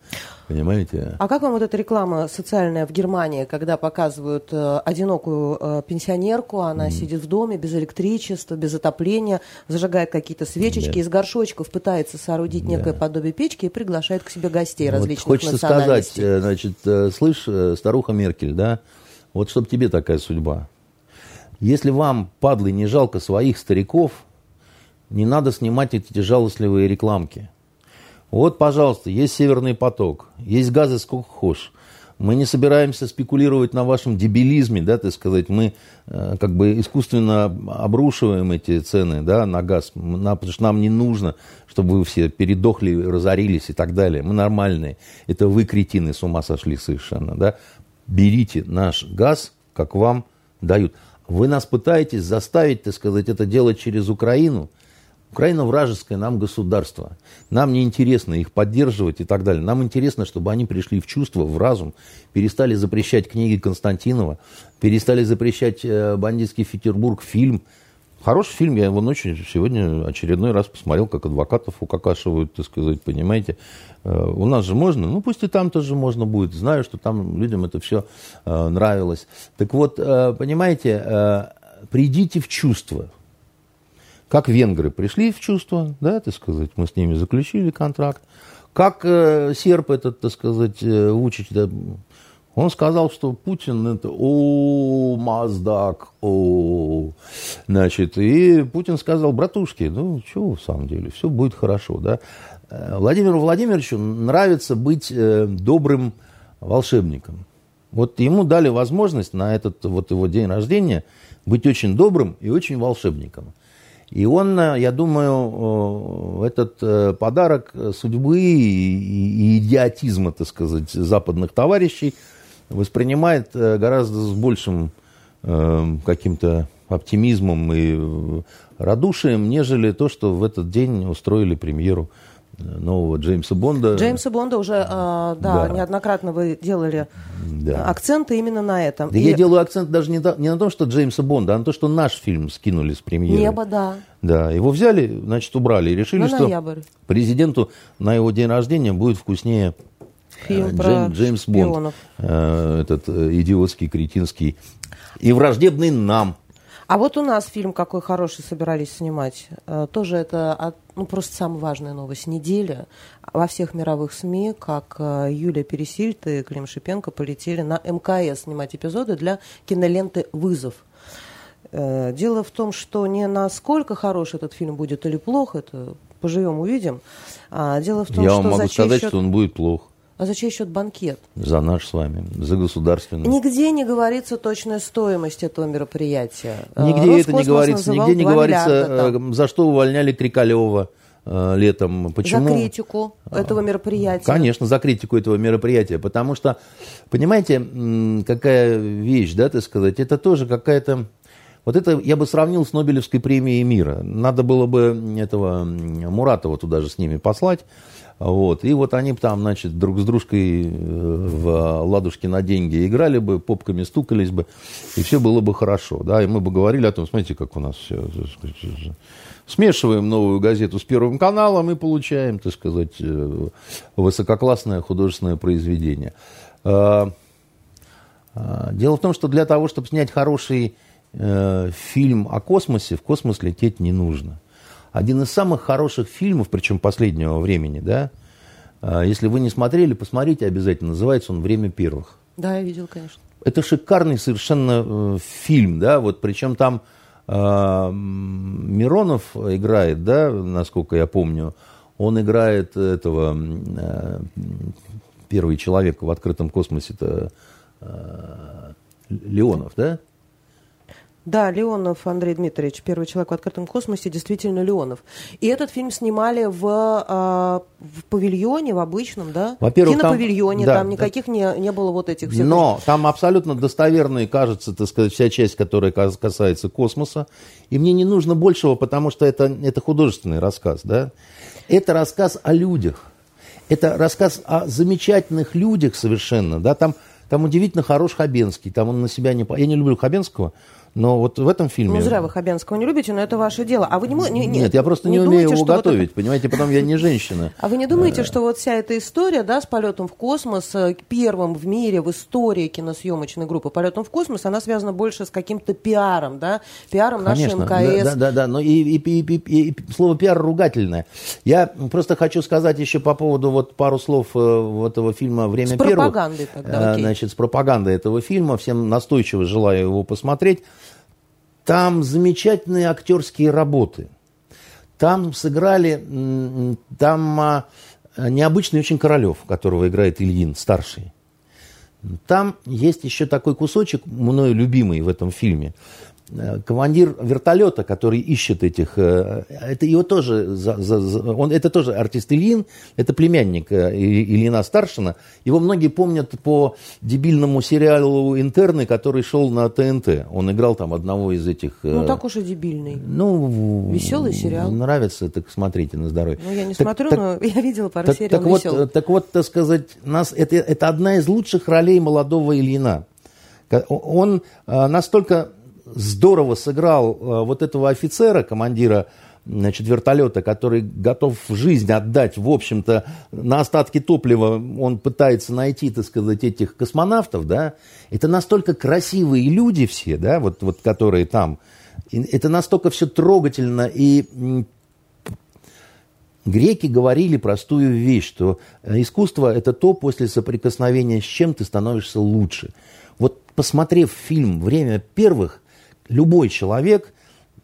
Понимаете? А как вам вот эта реклама социальная в Германии, когда показывают э, одинокую э, пенсионерку, она mm. сидит в доме без электричества, без отопления, зажигает какие-то свечечки, да. из горшочков пытается соорудить да. некое подобие печки и приглашает к себе гостей вот различных хочется сказать, э, значит, э, слышь, старуха Меркель, да, вот чтобы тебе такая судьба. Если вам, падлы, не жалко своих стариков, не надо снимать эти жалостливые рекламки. Вот, пожалуйста, есть Северный поток, есть газы сколько хочешь. Мы не собираемся спекулировать на вашем дебилизме, да, так сказать. Мы э, как бы искусственно обрушиваем эти цены, да, на газ, на, потому что нам не нужно, чтобы вы все передохли, разорились и так далее. Мы нормальные. Это вы, кретины, с ума сошли совершенно, да. Берите наш газ, как вам дают. Вы нас пытаетесь заставить, так сказать, это делать через Украину – Украина вражеское нам государство. Нам не интересно их поддерживать и так далее. Нам интересно, чтобы они пришли в чувство, в разум, перестали запрещать книги Константинова, перестали запрещать э, «Бандитский Петербург» фильм. Хороший фильм, я его ночью сегодня очередной раз посмотрел, как адвокатов укакашивают, так сказать, понимаете. Э, у нас же можно, ну пусть и там тоже можно будет. Знаю, что там людям это все э, нравилось. Так вот, понимаете, придите в чувство – как венгры пришли в чувство, да, так сказать, мы с ними заключили контракт. Как э, серб этот, так сказать, э, Вучич, да, он сказал, что Путин это о, Маздак, о, значит, и Путин сказал, братушки, ну, что в самом деле, все будет хорошо, да. Э, Владимиру Владимировичу нравится быть э, добрым волшебником. Вот ему дали возможность на этот вот его день рождения быть очень добрым и очень волшебником. И он, э, я думаю, э, этот э, подарок судьбы и идиотизма, так сказать, западных товарищей воспринимает гораздо с большим каким-то оптимизмом и радушием, нежели то, что в этот день устроили премьеру нового Джеймса Бонда. Джеймса Бонда уже, да, да. неоднократно вы делали да. акценты именно на этом. Да и... я делаю акцент даже не, не на том, что Джеймса Бонда, а на том, что наш фильм скинули с премьеры. Небо, да. Да, его взяли, значит, убрали и решили, на что ноябрь. президенту на его день рождения будет вкуснее Фильм Джейм, про Джеймс Бонд, э, этот э, идиотский, кретинский и враждебный нам а вот у нас фильм какой хороший собирались снимать. Э, тоже это ну, просто самая важная новость недели. Во всех мировых СМИ, как э, Юлия Пересильд и Клим Шипенко полетели на МКС снимать эпизоды для киноленты «Вызов». Э, дело в том, что не насколько хороший этот фильм будет или плох, это поживем увидим. А дело в том, Я что вам могу сказать, счет... что он будет плох. А за чей счет банкет? За наш с вами, за государственный. Нигде не говорится точная стоимость этого мероприятия. Нигде Роскосмос это не говорится. Нигде не говорится, миллиарда, за что увольняли Крикалева э, летом. Почему? За критику этого мероприятия. Конечно, за критику этого мероприятия. Потому что, понимаете, какая вещь, да, так сказать, это тоже какая-то... Вот это я бы сравнил с Нобелевской премией мира. Надо было бы этого Муратова туда же с ними послать. Вот. И вот они там, значит, друг с дружкой э, в ладушки на деньги играли бы, попками стукались бы, и все было бы хорошо. Да? И мы бы говорили о том, смотрите, как у нас все. Смешиваем новую газету с Первым каналом и получаем, так сказать, э, высококлассное художественное произведение. Дело в том, что для того, чтобы снять хороший э, фильм о космосе, в космос лететь не нужно один из самых хороших фильмов, причем последнего времени, да, а, если вы не смотрели, посмотрите обязательно. Называется он «Время первых». Да, я видел, конечно. Это шикарный совершенно э, фильм, да, вот причем там э, Миронов играет, да, насколько я помню, он играет этого э, первый человек в открытом космосе, это э, Леонов, да? Да, Леонов Андрей Дмитриевич, первый человек в открытом космосе, действительно Леонов. И этот фильм снимали в, а, в павильоне, в обычном, да? Во-первых, Кинопавильоне, там, да, там никаких да. не, не было вот этих всех... Но там абсолютно достоверной кажется, так сказать, вся часть, которая касается космоса. И мне не нужно большего, потому что это, это художественный рассказ, да? Это рассказ о людях. Это рассказ о замечательных людях совершенно, да? Там, там удивительно хорош Хабенский, там он на себя не... Я не люблю Хабенского, но вот в этом фильме... Ну, зря вы Хабенского не любите, но это ваше дело. А вы не... не, не Нет, я просто не, не умею думаете, его готовить, вот понимаете, потом я не женщина. А вы не думаете, что вот вся эта история, да, с полетом в космос, э, первым в мире, в истории киносъемочной группы полетом в космос, она связана больше с каким-то пиаром, да, пиаром нашей МКС. Да, да, да, но и, и, и, и, и слово пиар ругательное. Я просто хочу сказать еще по поводу вот пару слов э, этого фильма «Время с первых». С пропагандой тогда, э, окей. Значит, с пропагандой этого фильма. Всем настойчиво желаю его посмотреть. Там замечательные актерские работы. Там сыграли, там а, необычный очень Королев, которого играет Ильин, старший. Там есть еще такой кусочек, мною любимый в этом фильме. Э, командир вертолета, который ищет этих, э, это его тоже, он, это тоже артист Ильин, это племянник э, Ильина Старшина. Его многие помнят по дебильному сериалу «Интерны», который шел на ТНТ. Он играл там одного из этих... Ну, так уж и дебильный. Ну, Веселый сериал. Нравится, так смотрите на здоровье. Ну, я не так, смотрю, так, но я видела пару так, серий, так вот, веселый. Так вот, так сказать, нас, это, это одна из лучших ролей молодого Ильина. Он настолько здорово сыграл э, вот этого офицера, командира значит, вертолета, который готов жизнь отдать, в общем-то, на остатки топлива он пытается найти, так сказать, этих космонавтов, да, это настолько красивые люди все, да, вот, вот которые там, это настолько все трогательно, и греки говорили простую вещь, что искусство – это то, после соприкосновения с чем ты становишься лучше. Вот посмотрев фильм «Время первых», любой человек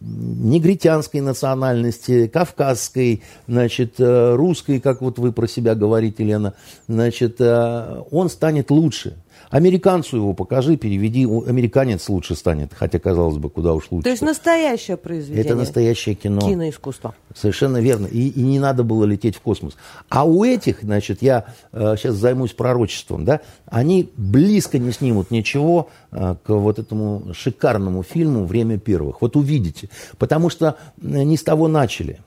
негритянской национальности, кавказской, значит, э, русской, как вот вы про себя говорите, Лена, значит, э, он станет лучше. Американцу его покажи, переведи, американец лучше станет, хотя, казалось бы, куда уж лучше. То есть настоящее произведение. Это настоящее кино. Киноискусство. Совершенно верно. И, и не надо было лететь в космос. А у этих, значит, я э, сейчас займусь пророчеством, да, они близко не снимут ничего э, к вот этому шикарному фильму «Время первых». Вот увидите. Потому что э, не с того начали.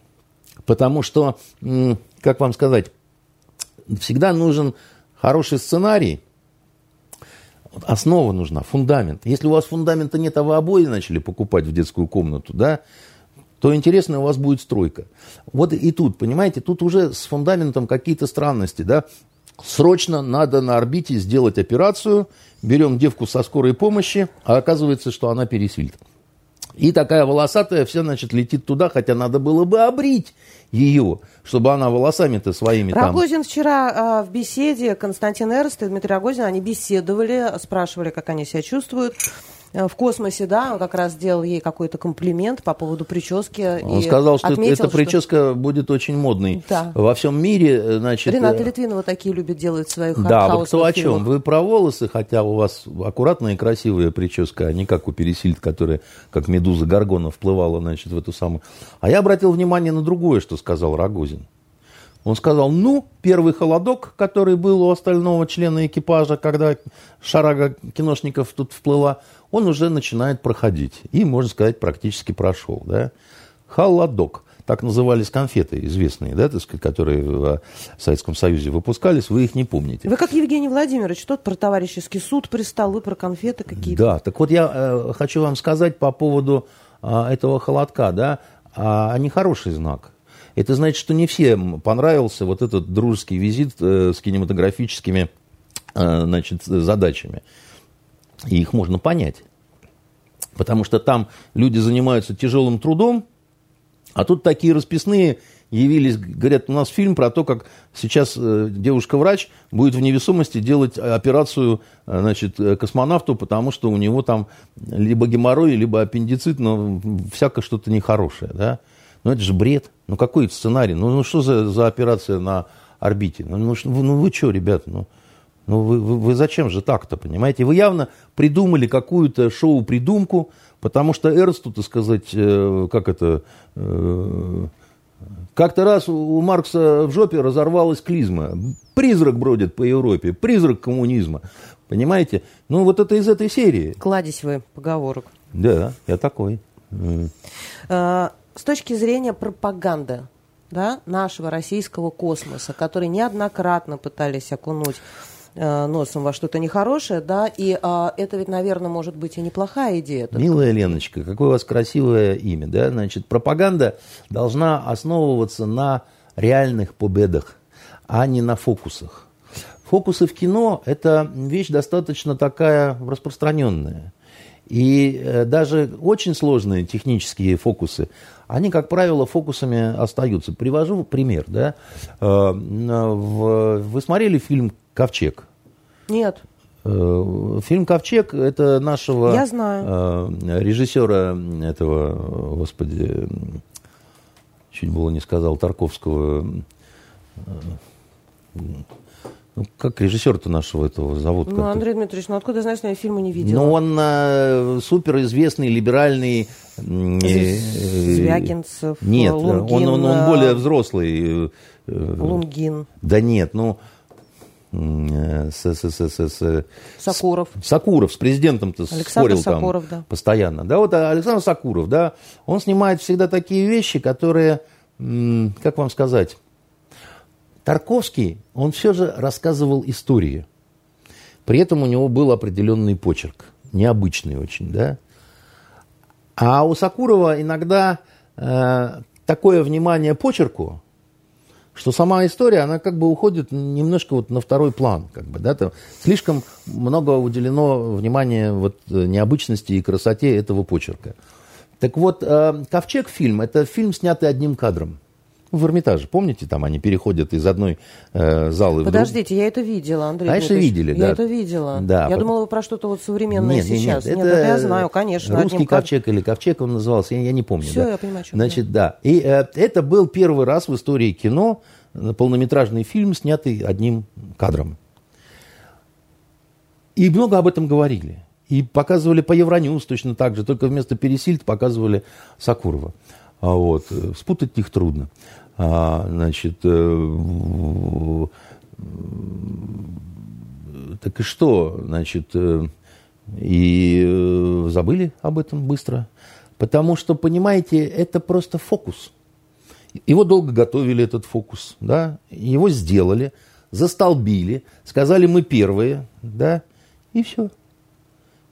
Потому что, как вам сказать, всегда нужен хороший сценарий, Основа нужна, фундамент. Если у вас фундамента нет, а вы обои начали покупать в детскую комнату, да, то интересная у вас будет стройка. Вот и тут, понимаете, тут уже с фундаментом какие-то странности, да. Срочно надо на орбите сделать операцию, берем девку со скорой помощи, а оказывается, что она пересильд. И такая волосатая вся, значит, летит туда, хотя надо было бы обрить ее, чтобы она волосами-то своими Рогозин там... вчера э, в беседе, Константин Эрст и Дмитрий Рогозин, они беседовали, спрашивали, как они себя чувствуют. Э, в космосе, да, он как раз сделал ей какой-то комплимент по поводу прически. Он сказал, что отметил, эта прическа что... будет очень модной да. во всем мире. Значит, Рената э, Литвинова такие любит делать своих Да, вы кто о чем? Вы про волосы, хотя у вас аккуратная и красивая прическа, а не как у Пересильд, которая как медуза Гаргона вплывала, значит, в эту самую. А я обратил внимание на другое, что сказал Рогозин. Он сказал, ну, первый холодок, который был у остального члена экипажа, когда шарага киношников тут вплыла, он уже начинает проходить. И, можно сказать, практически прошел. Да? Холодок. Так назывались конфеты известные, да, так сказать, которые в Советском Союзе выпускались, вы их не помните. Вы как Евгений Владимирович, тот про товарищеский суд пристал, вы про конфеты какие-то. Да, так вот я э, хочу вам сказать по поводу э, этого холодка, да, а, а хороший знак. Это значит, что не всем понравился вот этот дружеский визит э, с кинематографическими э, значит, задачами. И их можно понять. Потому что там люди занимаются тяжелым трудом, а тут такие расписные явились, говорят, у нас фильм про то, как сейчас э, девушка-врач будет в невесомости делать операцию значит, космонавту, потому что у него там либо геморрой, либо аппендицит, но всякое что-то нехорошее. Да? Ну, это же бред. Ну, какой сценарий? Ну, ну что за, за операция на орбите? Ну, ну, ну вы что, ребята? Ну, ну вы, вы, вы зачем же так-то, понимаете? Вы явно придумали какую-то шоу-придумку, потому что Эрсту, так сказать, э, как это... Э, как-то раз у Маркса в жопе разорвалась клизма. Призрак бродит по Европе, призрак коммунизма. Понимаете? Ну, вот это из этой серии. Кладезь вы поговорок. Да, я такой. А, с точки зрения пропаганды да, нашего российского космоса, который неоднократно пытались окунуть э, носом во что-то нехорошее, да, и э, это ведь, наверное, может быть и неплохая идея. Только. Милая Леночка, какое у вас красивое имя, да, значит, пропаганда должна основываться на реальных победах, а не на фокусах. Фокусы в кино – это вещь достаточно такая распространенная. И э, даже очень сложные технические фокусы, они, как правило, фокусами остаются. Привожу пример. Да? Э, вы смотрели фильм «Ковчег»? Нет. Э, фильм «Ковчег» – это нашего Я знаю. режиссера этого, господи, чуть было не сказал, Тарковского, Ну, как режиссер-то нашего этого зовут? Ну, Андрей Дмитриевич, ну откуда знаешь, я фильмы не видела? Ну, он э, суперизвестный либеральный... Э, Звягинцев, Нет, Лунгин, он, он, он более взрослый. Лунгин. Да нет, ну... С, с, с, с, с, Сакуров. Сакуров с президентом-то спорил Сакуров, там да. постоянно. Да, вот Александр Сакуров, да, он снимает всегда такие вещи, которые, как вам сказать, Тарковский, он все же рассказывал истории. При этом у него был определенный почерк, необычный очень, да. А у Сакурова иногда э, такое внимание почерку, что сама история, она как бы уходит немножко вот на второй план, как бы, да, там слишком много уделено внимания вот необычности и красоте этого почерка. Так вот, э, «Ковчег» фильм, это фильм, снятый одним кадром в Эрмитаже. Помните, там они переходят из одной э, залы Подождите, в я это видела, Андрей Конечно, Дмитриевич. видели, я да. Я это видела. Да. Я думала, вы про что-то вот современное нет, сейчас. Нет, нет, это, это я знаю, конечно. Русский ковчег или ковчег он назывался, я, я не помню. Все, да. я понимаю, что Значит, да. И э, это был первый раз в истории кино э, полнометражный фильм, снятый одним кадром. И много об этом говорили. И показывали по Евроньюз точно так же, только вместо Пересильд показывали Сакурова. А вот, э, спутать их трудно. А, значит, э, так и что, значит, э, и э, забыли об этом быстро. Потому что, понимаете, это просто фокус. Его долго готовили, этот фокус, да, его сделали, застолбили, сказали, мы первые, да, и все.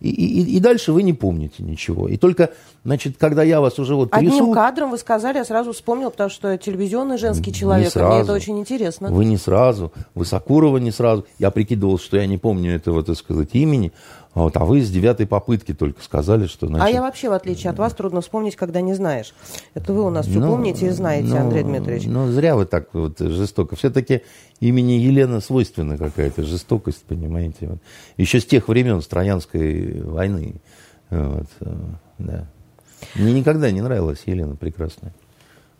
И, и, и дальше вы не помните ничего. И только, значит, когда я вас уже вот трясу... Одним кадром вы сказали, я сразу вспомнил, потому что я телевизионный женский человек, сразу. и мне это очень интересно. Вы не сразу, вы Сакурова не сразу. Я прикидывал, что я не помню этого, так сказать, имени. А, вот, а вы с девятой попытки только сказали, что... Значит... А я вообще, в отличие от вас, трудно вспомнить, когда не знаешь. Это вы у нас все ну, помните и знаете, ну, Андрей Дмитриевич. Ну, зря вы так вот жестоко. Все-таки имени Елена свойственна какая-то жестокость, понимаете. Вот. Еще с тех времен, Троянской войны. Вот, э, да. Мне никогда не нравилась Елена Прекрасная.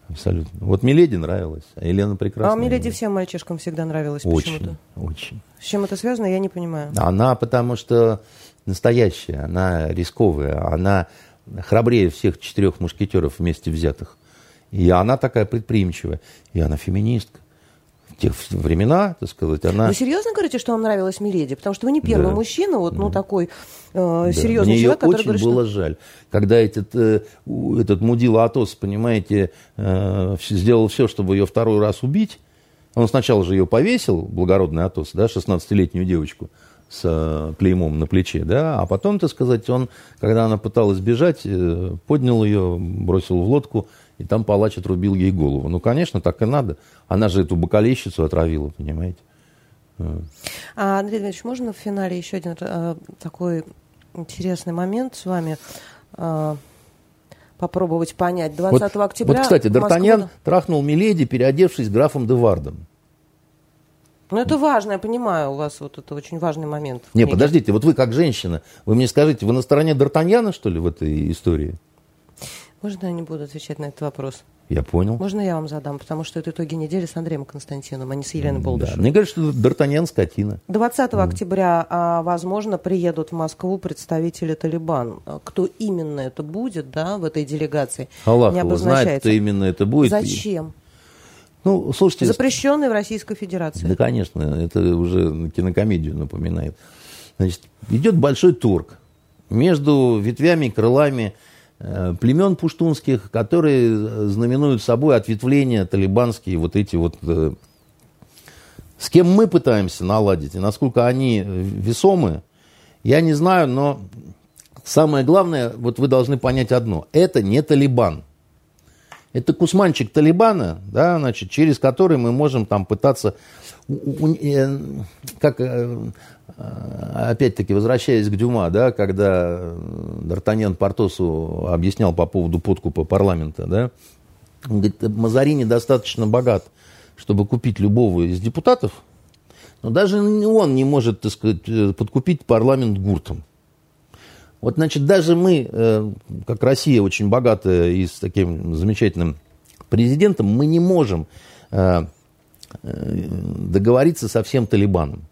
Абсолютно. Вот Миледи нравилась, а Елена Прекрасная. А Миледи всем мальчишкам всегда нравилась очень, почему-то. Очень. С чем это связано, я не понимаю. Она потому что настоящая, она рисковая, она храбрее всех четырех мушкетеров вместе взятых. И она такая предприимчивая, и она феминистка в тех времена, так сказать, она... Вы серьезно говорите, что вам нравилась Миледи? Потому что вы не первый да. мужчина, вот, ну, да. такой э, да. серьезный Мне человек, который очень говорит, было что... жаль. Когда этот, э, этот мудила Атос, понимаете, э, сделал все, чтобы ее второй раз убить, он сначала же ее повесил, благородный Атос, да, 16-летнюю девочку, с э, клеймом на плече, да, а потом, так сказать, он, когда она пыталась бежать, э, поднял ее, бросил в лодку, и там палач отрубил ей голову. Ну, конечно, так и надо. Она же эту бокалейщицу отравила, понимаете. А, Андрей Дмитриевич, можно в финале еще один а, такой интересный момент с вами а, попробовать понять? 20 вот, октября... Вот, кстати, Д'Артаньян Москву... трахнул Миледи, переодевшись графом де Вардом. Ну, это важно, я понимаю, у вас вот это очень важный момент. Не, подождите, вот вы как женщина, вы мне скажите, вы на стороне Д'Артаньяна, что ли, в этой истории? Можно я не буду отвечать на этот вопрос? Я понял. Можно я вам задам? Потому что это итоги недели с Андреем Константиновым, а не с Еленой Болдышевой. Да. Мне кажется, что Д'Артаньян скотина. 20 mm. октября, а, возможно, приедут в Москву представители Талибан. Кто именно это будет, да, в этой делегации, Аллах не его знает, кто именно это будет. Зачем? Ну, слушайте... Запрещенный в Российской Федерации. Да, конечно, это уже кинокомедию напоминает. Значит, идет большой торг между ветвями, крылами э, племен пуштунских, которые знаменуют собой ответвления талибанские, вот эти вот... Э, с кем мы пытаемся наладить, и насколько они весомы, я не знаю, но самое главное, вот вы должны понять одно. Это не Талибан. Это кусманчик Талибана, да, значит, через который мы можем там пытаться, э, как, э, опять-таки, возвращаясь к Дюма, да, когда Д'Артаньян Портосу объяснял по поводу подкупа парламента, да, он говорит, Мазарини достаточно богат, чтобы купить любого из депутатов, но даже он не может, так сказать, э, подкупить парламент гуртом. Вот, значит, даже мы, э, как Россия, очень богатая и с таким замечательным президентом, мы не можем э, договориться со всем Талибаном.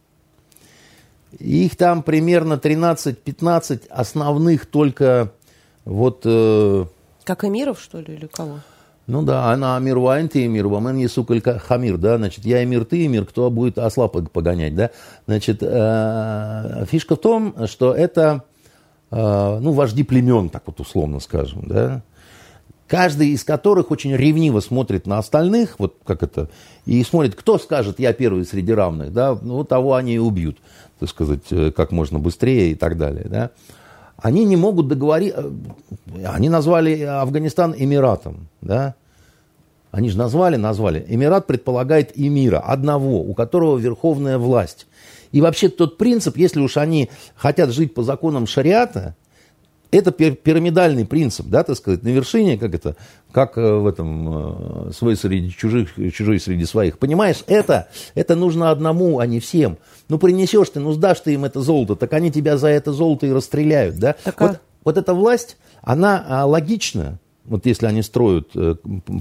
Их там примерно 13-15 основных только вот... Э, как эмиров, что ли, или кого? Ну да, она Амир Вайн, ты Эмир, Вамен Есукаль Хамир, да, значит, я Эмир, ты Эмир, кто будет осла погонять, да. Значит, э, фишка в том, что это, э, ну, вожди племен, так вот условно скажем, да, каждый из которых очень ревниво смотрит на остальных, вот как это, и смотрит, кто скажет, я первый среди равных, да, ну, того они и убьют, так сказать, э, как можно быстрее и так далее, да. Они не могут договориться, э, они назвали Афганистан Эмиратом, да, они же назвали, назвали. Эмират предполагает эмира, одного, у которого верховная власть. И вообще тот принцип, если уж они хотят жить по законам шариата, это пирамидальный принцип, да, так сказать, на вершине, как это, как э, в этом, э, свой среди чужих, чужой среди своих. Понимаешь, это, это нужно одному, а не всем. Ну, принесешь ты, ну, сдашь ты им это золото, так они тебя за это золото и расстреляют, да. Так, а... вот, вот эта власть, она а, логична, вот если они строят э,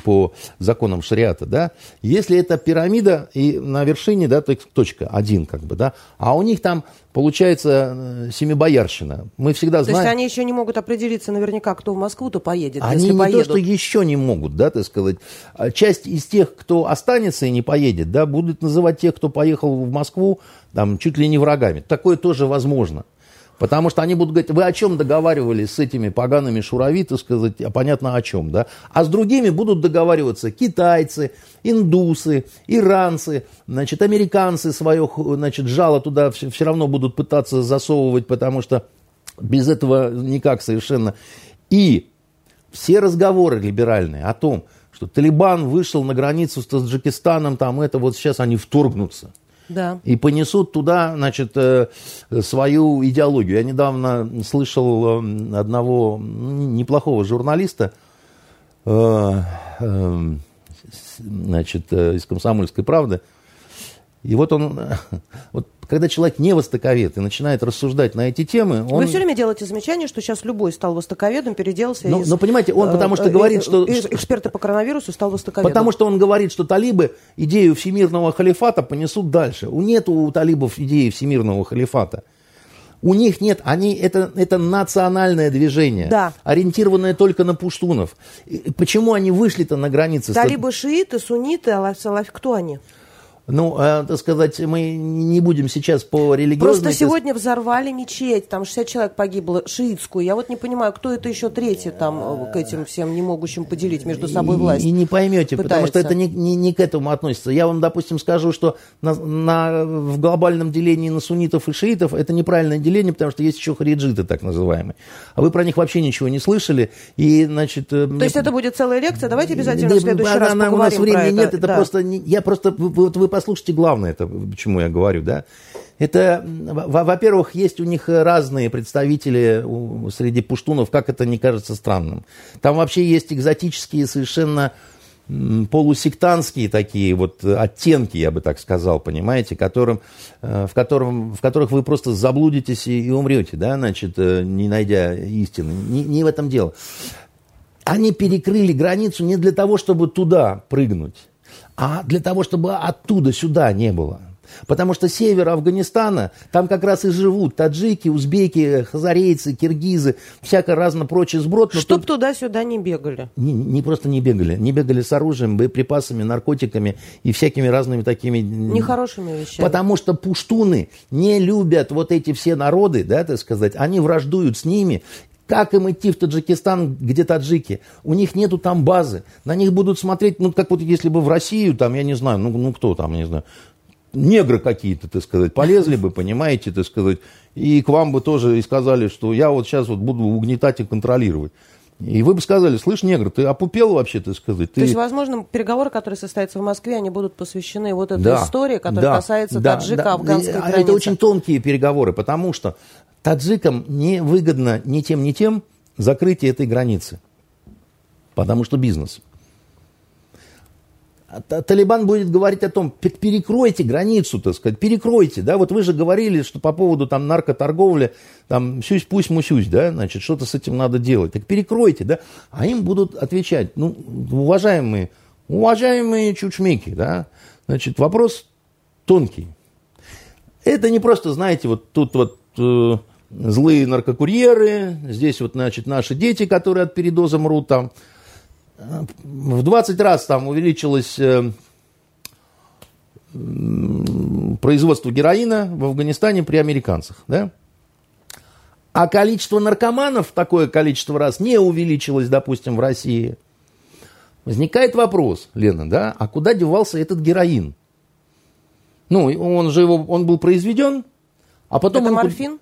по законам шариата, да, если это пирамида и на вершине, да, то точка один, как бы, да, а у них там получается э, семибоярщина. Мы всегда знаем... То есть они еще не могут определиться наверняка, кто в Москву-то поедет, Они если не поедут. то, что еще не могут, да, так сказать. А часть из тех, кто останется и не поедет, да, будут называть тех, кто поехал в Москву, там, чуть ли не врагами. Такое тоже возможно. Потому что они будут говорить, вы о чем договаривались с этими погаными шурави, так сказать, а понятно о чем, да? А с другими будут договариваться китайцы, индусы, иранцы, значит, американцы свое, значит, жало туда все, все равно будут пытаться засовывать, потому что без этого никак совершенно. И все разговоры либеральные о том, что Талибан вышел на границу с Таджикистаном, там это вот сейчас они вторгнутся – да. и понесут туда, значит, э, свою идеологию. Я недавно слышал э, одного неплохого журналиста, э, значит, из «Комсомольской правды», и вот он, вот когда человек не востоковед и начинает рассуждать на эти темы, он... Вы все время делаете замечание, что сейчас любой стал востоковедом, переделался ну, из... Но понимаете, он потому что э, говорит, что... Эксперты по коронавирусу стал востоковедом. Потому что он говорит, что талибы идею всемирного халифата понесут дальше. У нет у талибов идеи всемирного халифата. У них нет, они, это, это национальное движение, да. ориентированное только на пуштунов. Почему они вышли-то на границе? Талибы шииты, сунниты, а кто они? Ну, э, так сказать, мы не будем сейчас по религиозной... Просто сегодня взорвали мечеть, там 60 человек погибло, шиитскую. Я вот не понимаю, кто это еще третий там э, к этим всем не могущим поделить между собой власть. И, и не поймете, пытается. потому что это не, не, не к этому относится. Я вам, допустим, скажу, что на, на, в глобальном делении на суннитов и шиитов это неправильное деление, потому что есть еще хариджиты, так называемые. А вы про них вообще ничего не слышали. И, значит, э, То мне... есть это будет целая лекция? Давайте обязательно в следующий она, раз поговорим У нас времени нет, это, это да. просто... Я просто... Вот вы послушайте главное, это почему я говорю, да, это, во-первых, есть у них разные представители среди пуштунов, как это не кажется странным. Там вообще есть экзотические совершенно полусектантские такие вот оттенки, я бы так сказал, понимаете, которым, э, в, котором, в которых вы просто заблудитесь и, и умрете, да, значит, э, не найдя истины. Не, не в этом дело. Они перекрыли границу не для того, чтобы туда прыгнуть а для того, чтобы оттуда сюда не было. Потому что север Афганистана, там как раз и живут таджики, узбеки, хазарейцы, киргизы, всякое разно прочее сброд. Чтоб тут... туда-сюда не бегали. Не, не просто не бегали. Не бегали с оружием, боеприпасами, наркотиками и всякими разными такими... Нехорошими вещами. Потому что пуштуны не любят вот эти все народы, да, так сказать. Они враждуют с ними как им идти в Таджикистан, где таджики? У них нету там базы. На них будут смотреть, ну, как вот если бы в Россию, там, я не знаю, ну, ну кто там, не знаю, негры какие-то, так сказать, полезли бы, понимаете, так сказать, и к вам бы тоже и сказали, что я вот сейчас вот буду угнетать и контролировать. И вы бы сказали, слышь, негр, ты опупел вообще, так сказать. Ты... То есть, возможно, переговоры, которые состоятся в Москве, они будут посвящены вот этой да, истории, которая да, касается да, таджика, да, афганской да, границы. Это очень тонкие переговоры, потому что таджикам не выгодно ни тем, ни тем закрытие этой границы. Потому что бизнес. А Талибан будет говорить о том, перекройте границу, так сказать, перекройте, да, вот вы же говорили, что по поводу там наркоторговли, там, сюсь, пусть, мусюсь, да, значит, что-то с этим надо делать, так перекройте, да, а им будут отвечать, ну, уважаемые, уважаемые чучмеки, да, Значит, вопрос тонкий. Это не просто, знаете, вот тут вот э, злые наркокурьеры, здесь вот, значит, наши дети, которые от передоза мрут там. В 20 раз там увеличилось э, производство героина в Афганистане при американцах, да? А количество наркоманов такое количество раз не увеличилось, допустим, в России. Возникает вопрос, Лена, да, а куда девался этот героин? Ну, он же его, он был произведен, а потом... Это он... морфин?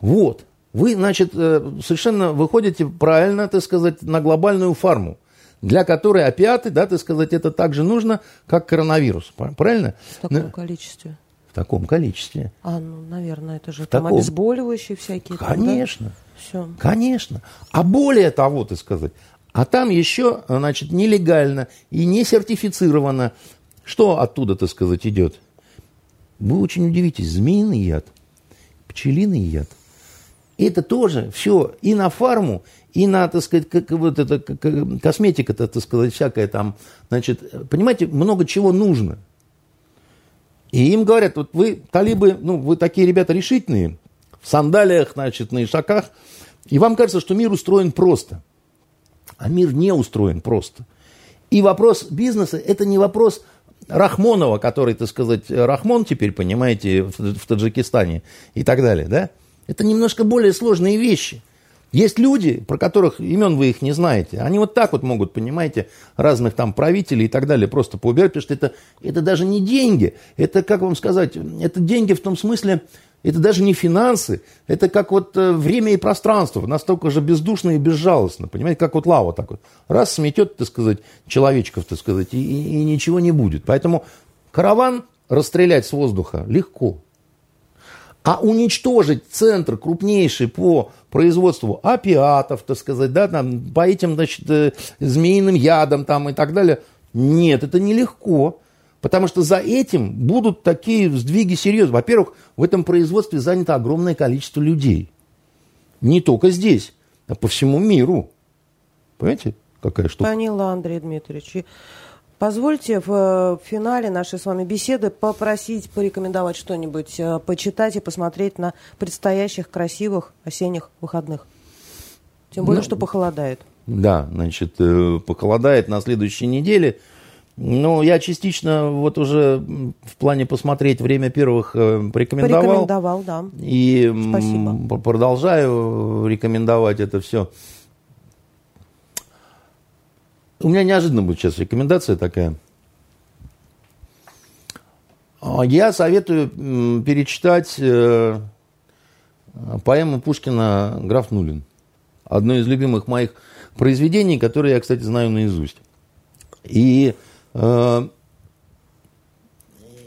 Вот. Вы, значит, э, совершенно выходите правильно, так сказать, на глобальную фарму, для которой опиаты, да, так сказать, это так же нужно, как коронавирус. Правильно? В таком количестве. В таком количестве. А, ну, наверное, это же В там таком. обезболивающие всякие. там, да? Конечно. Все. Конечно. А более того, так сказать, а там еще, значит, нелегально и не сертифицировано. Что оттуда, так сказать, идет? Вы очень удивитесь. Змеиный яд, пчелиный яд. Это тоже все и на фарму, и на, так сказать, как, вот это, как, косметика, так сказать, всякая там. Значит, понимаете, много чего нужно. И им говорят, вот вы, талибы, ну, вы такие ребята решительные, в сандалиях, значит, на ишаках, и вам кажется, что мир устроен просто. А мир не устроен просто. И вопрос бизнеса – это не вопрос Рахмонова, который, так сказать, Рахмон теперь, понимаете, в Таджикистане и так далее, да? Это немножко более сложные вещи. Есть люди, про которых имен вы их не знаете. Они вот так вот могут, понимаете, разных там правителей и так далее просто поубирать, потому что это, это даже не деньги. Это, как вам сказать, это деньги в том смысле, это даже не финансы, это как вот э, время и пространство, настолько же бездушно и безжалостно, понимаете, как вот лава так вот. Раз сметет, так сказать, человечков, так сказать, и, и, и ничего не будет. Поэтому караван расстрелять с воздуха легко. А уничтожить центр крупнейший по производству опиатов, так сказать, да, там, по этим, значит, э, змеиным ядам там и так далее, нет, это нелегко. Потому что за этим будут такие сдвиги серьезные. Во-первых, в этом производстве занято огромное количество людей. Не только здесь, а по всему миру. Понимаете, какая штука? Поняла, Андрей Дмитриевич. Позвольте в э, финале нашей с вами беседы попросить порекомендовать что-нибудь, э, почитать и посмотреть на предстоящих красивых осенних выходных. Тем более, Ну, что похолодает. Да, значит, э, похолодает на следующей неделе. Ну, я частично вот уже в плане посмотреть время первых порекомендовал. Порекомендовал, да. И Спасибо. продолжаю рекомендовать это все. У меня неожиданно будет сейчас рекомендация такая. А, Я советую перечитать э, поэму Пушкина «Граф Нулин». Одно из любимых моих произведений, которое я, кстати, знаю наизусть. И, э,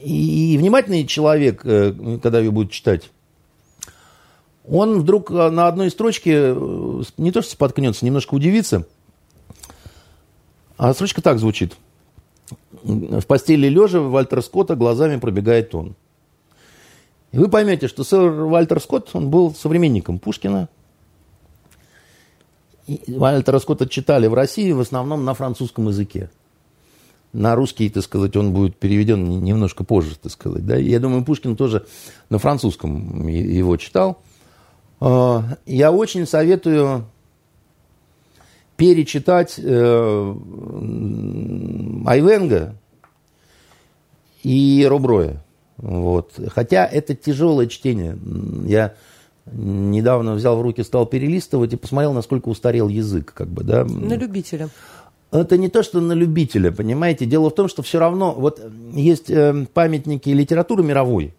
и внимательный человек, э, когда ее будет читать, он вдруг на одной строчке не то что споткнется, немножко удивится. А строчка так звучит. В постели лежа Вальтер Скотта глазами пробегает он. И вы поймете, что сэр Вальтер Скотт, он был современником Пушкина. И Вальтера Скотта читали в России в основном на французском языке. На русский, так сказать, он будет переведен не- немножко позже, так сказать. Да? Я думаю, Пушкин тоже на французском его читал. А, Я очень советую перечитать э, Айвенга и Роброя. Вот. Хотя это тяжелое чтение. Я недавно взял в руки, стал перелистывать и посмотрел, насколько устарел язык. Как бы, да. На любителя. Это не то, что на любителя, понимаете. Дело в том, что все равно вот есть э, памятники литературы мировой,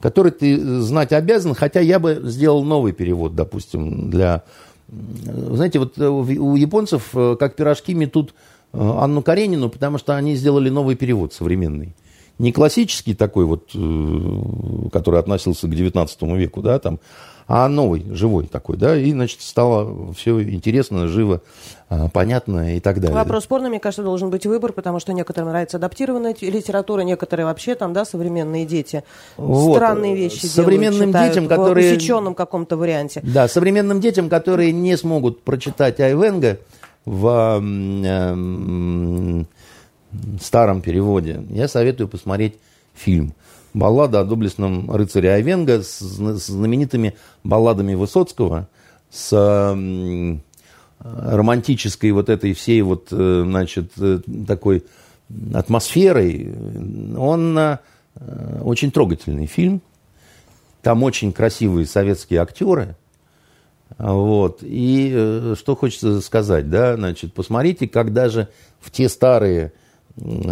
которые ты знать обязан, хотя я бы сделал новый перевод, допустим, для... Знаете, вот э, у японцев э, как пирожки метут э, Анну Каренину, потому что они сделали новый перевод современный. Не классический такой вот, который относился к 19 веку, да, там, а новый, живой такой, да, и, значит, стало все интересно, живо, а, понятно и так далее. Вопрос спорный, мне кажется, должен быть выбор, потому что некоторым нравится адаптированная литература, некоторые вообще там, да, современные дети Вот. странные вещи Современным делают, читают детям, в которые- усеченном каком-то варианте. Да, современным детям, которые не смогут прочитать Айвенга в м, м, старом переводе, я советую посмотреть фильм «Баллада о доблестном рыцаре Айвенга» с знаменитыми балладами Высоцкого, с романтической вот этой всей вот, э, значит, э, такой атмосферой. Он э, очень трогательный фильм. Там очень красивые советские актеры. Вот. И что хочется сказать, да, значит, посмотрите, как даже в те старые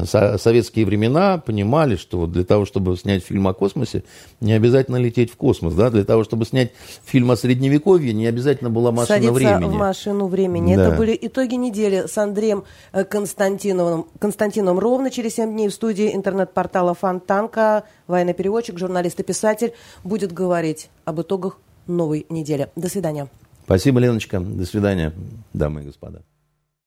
советские времена понимали, что для того, чтобы снять фильм о космосе, не обязательно лететь в космос, да, для того, чтобы снять фильм о средневековье, не обязательно была машина Садиться времени. в машину времени. Да. Это были итоги недели с Андреем э, Константиновым, Константиновым ровно через 7 дней в студии интернет-портала Фонтанка. Военный переводчик, журналист и писатель будет говорить об итогах новой недели. До свидания. Спасибо, Леночка. До свидания, дамы и господа.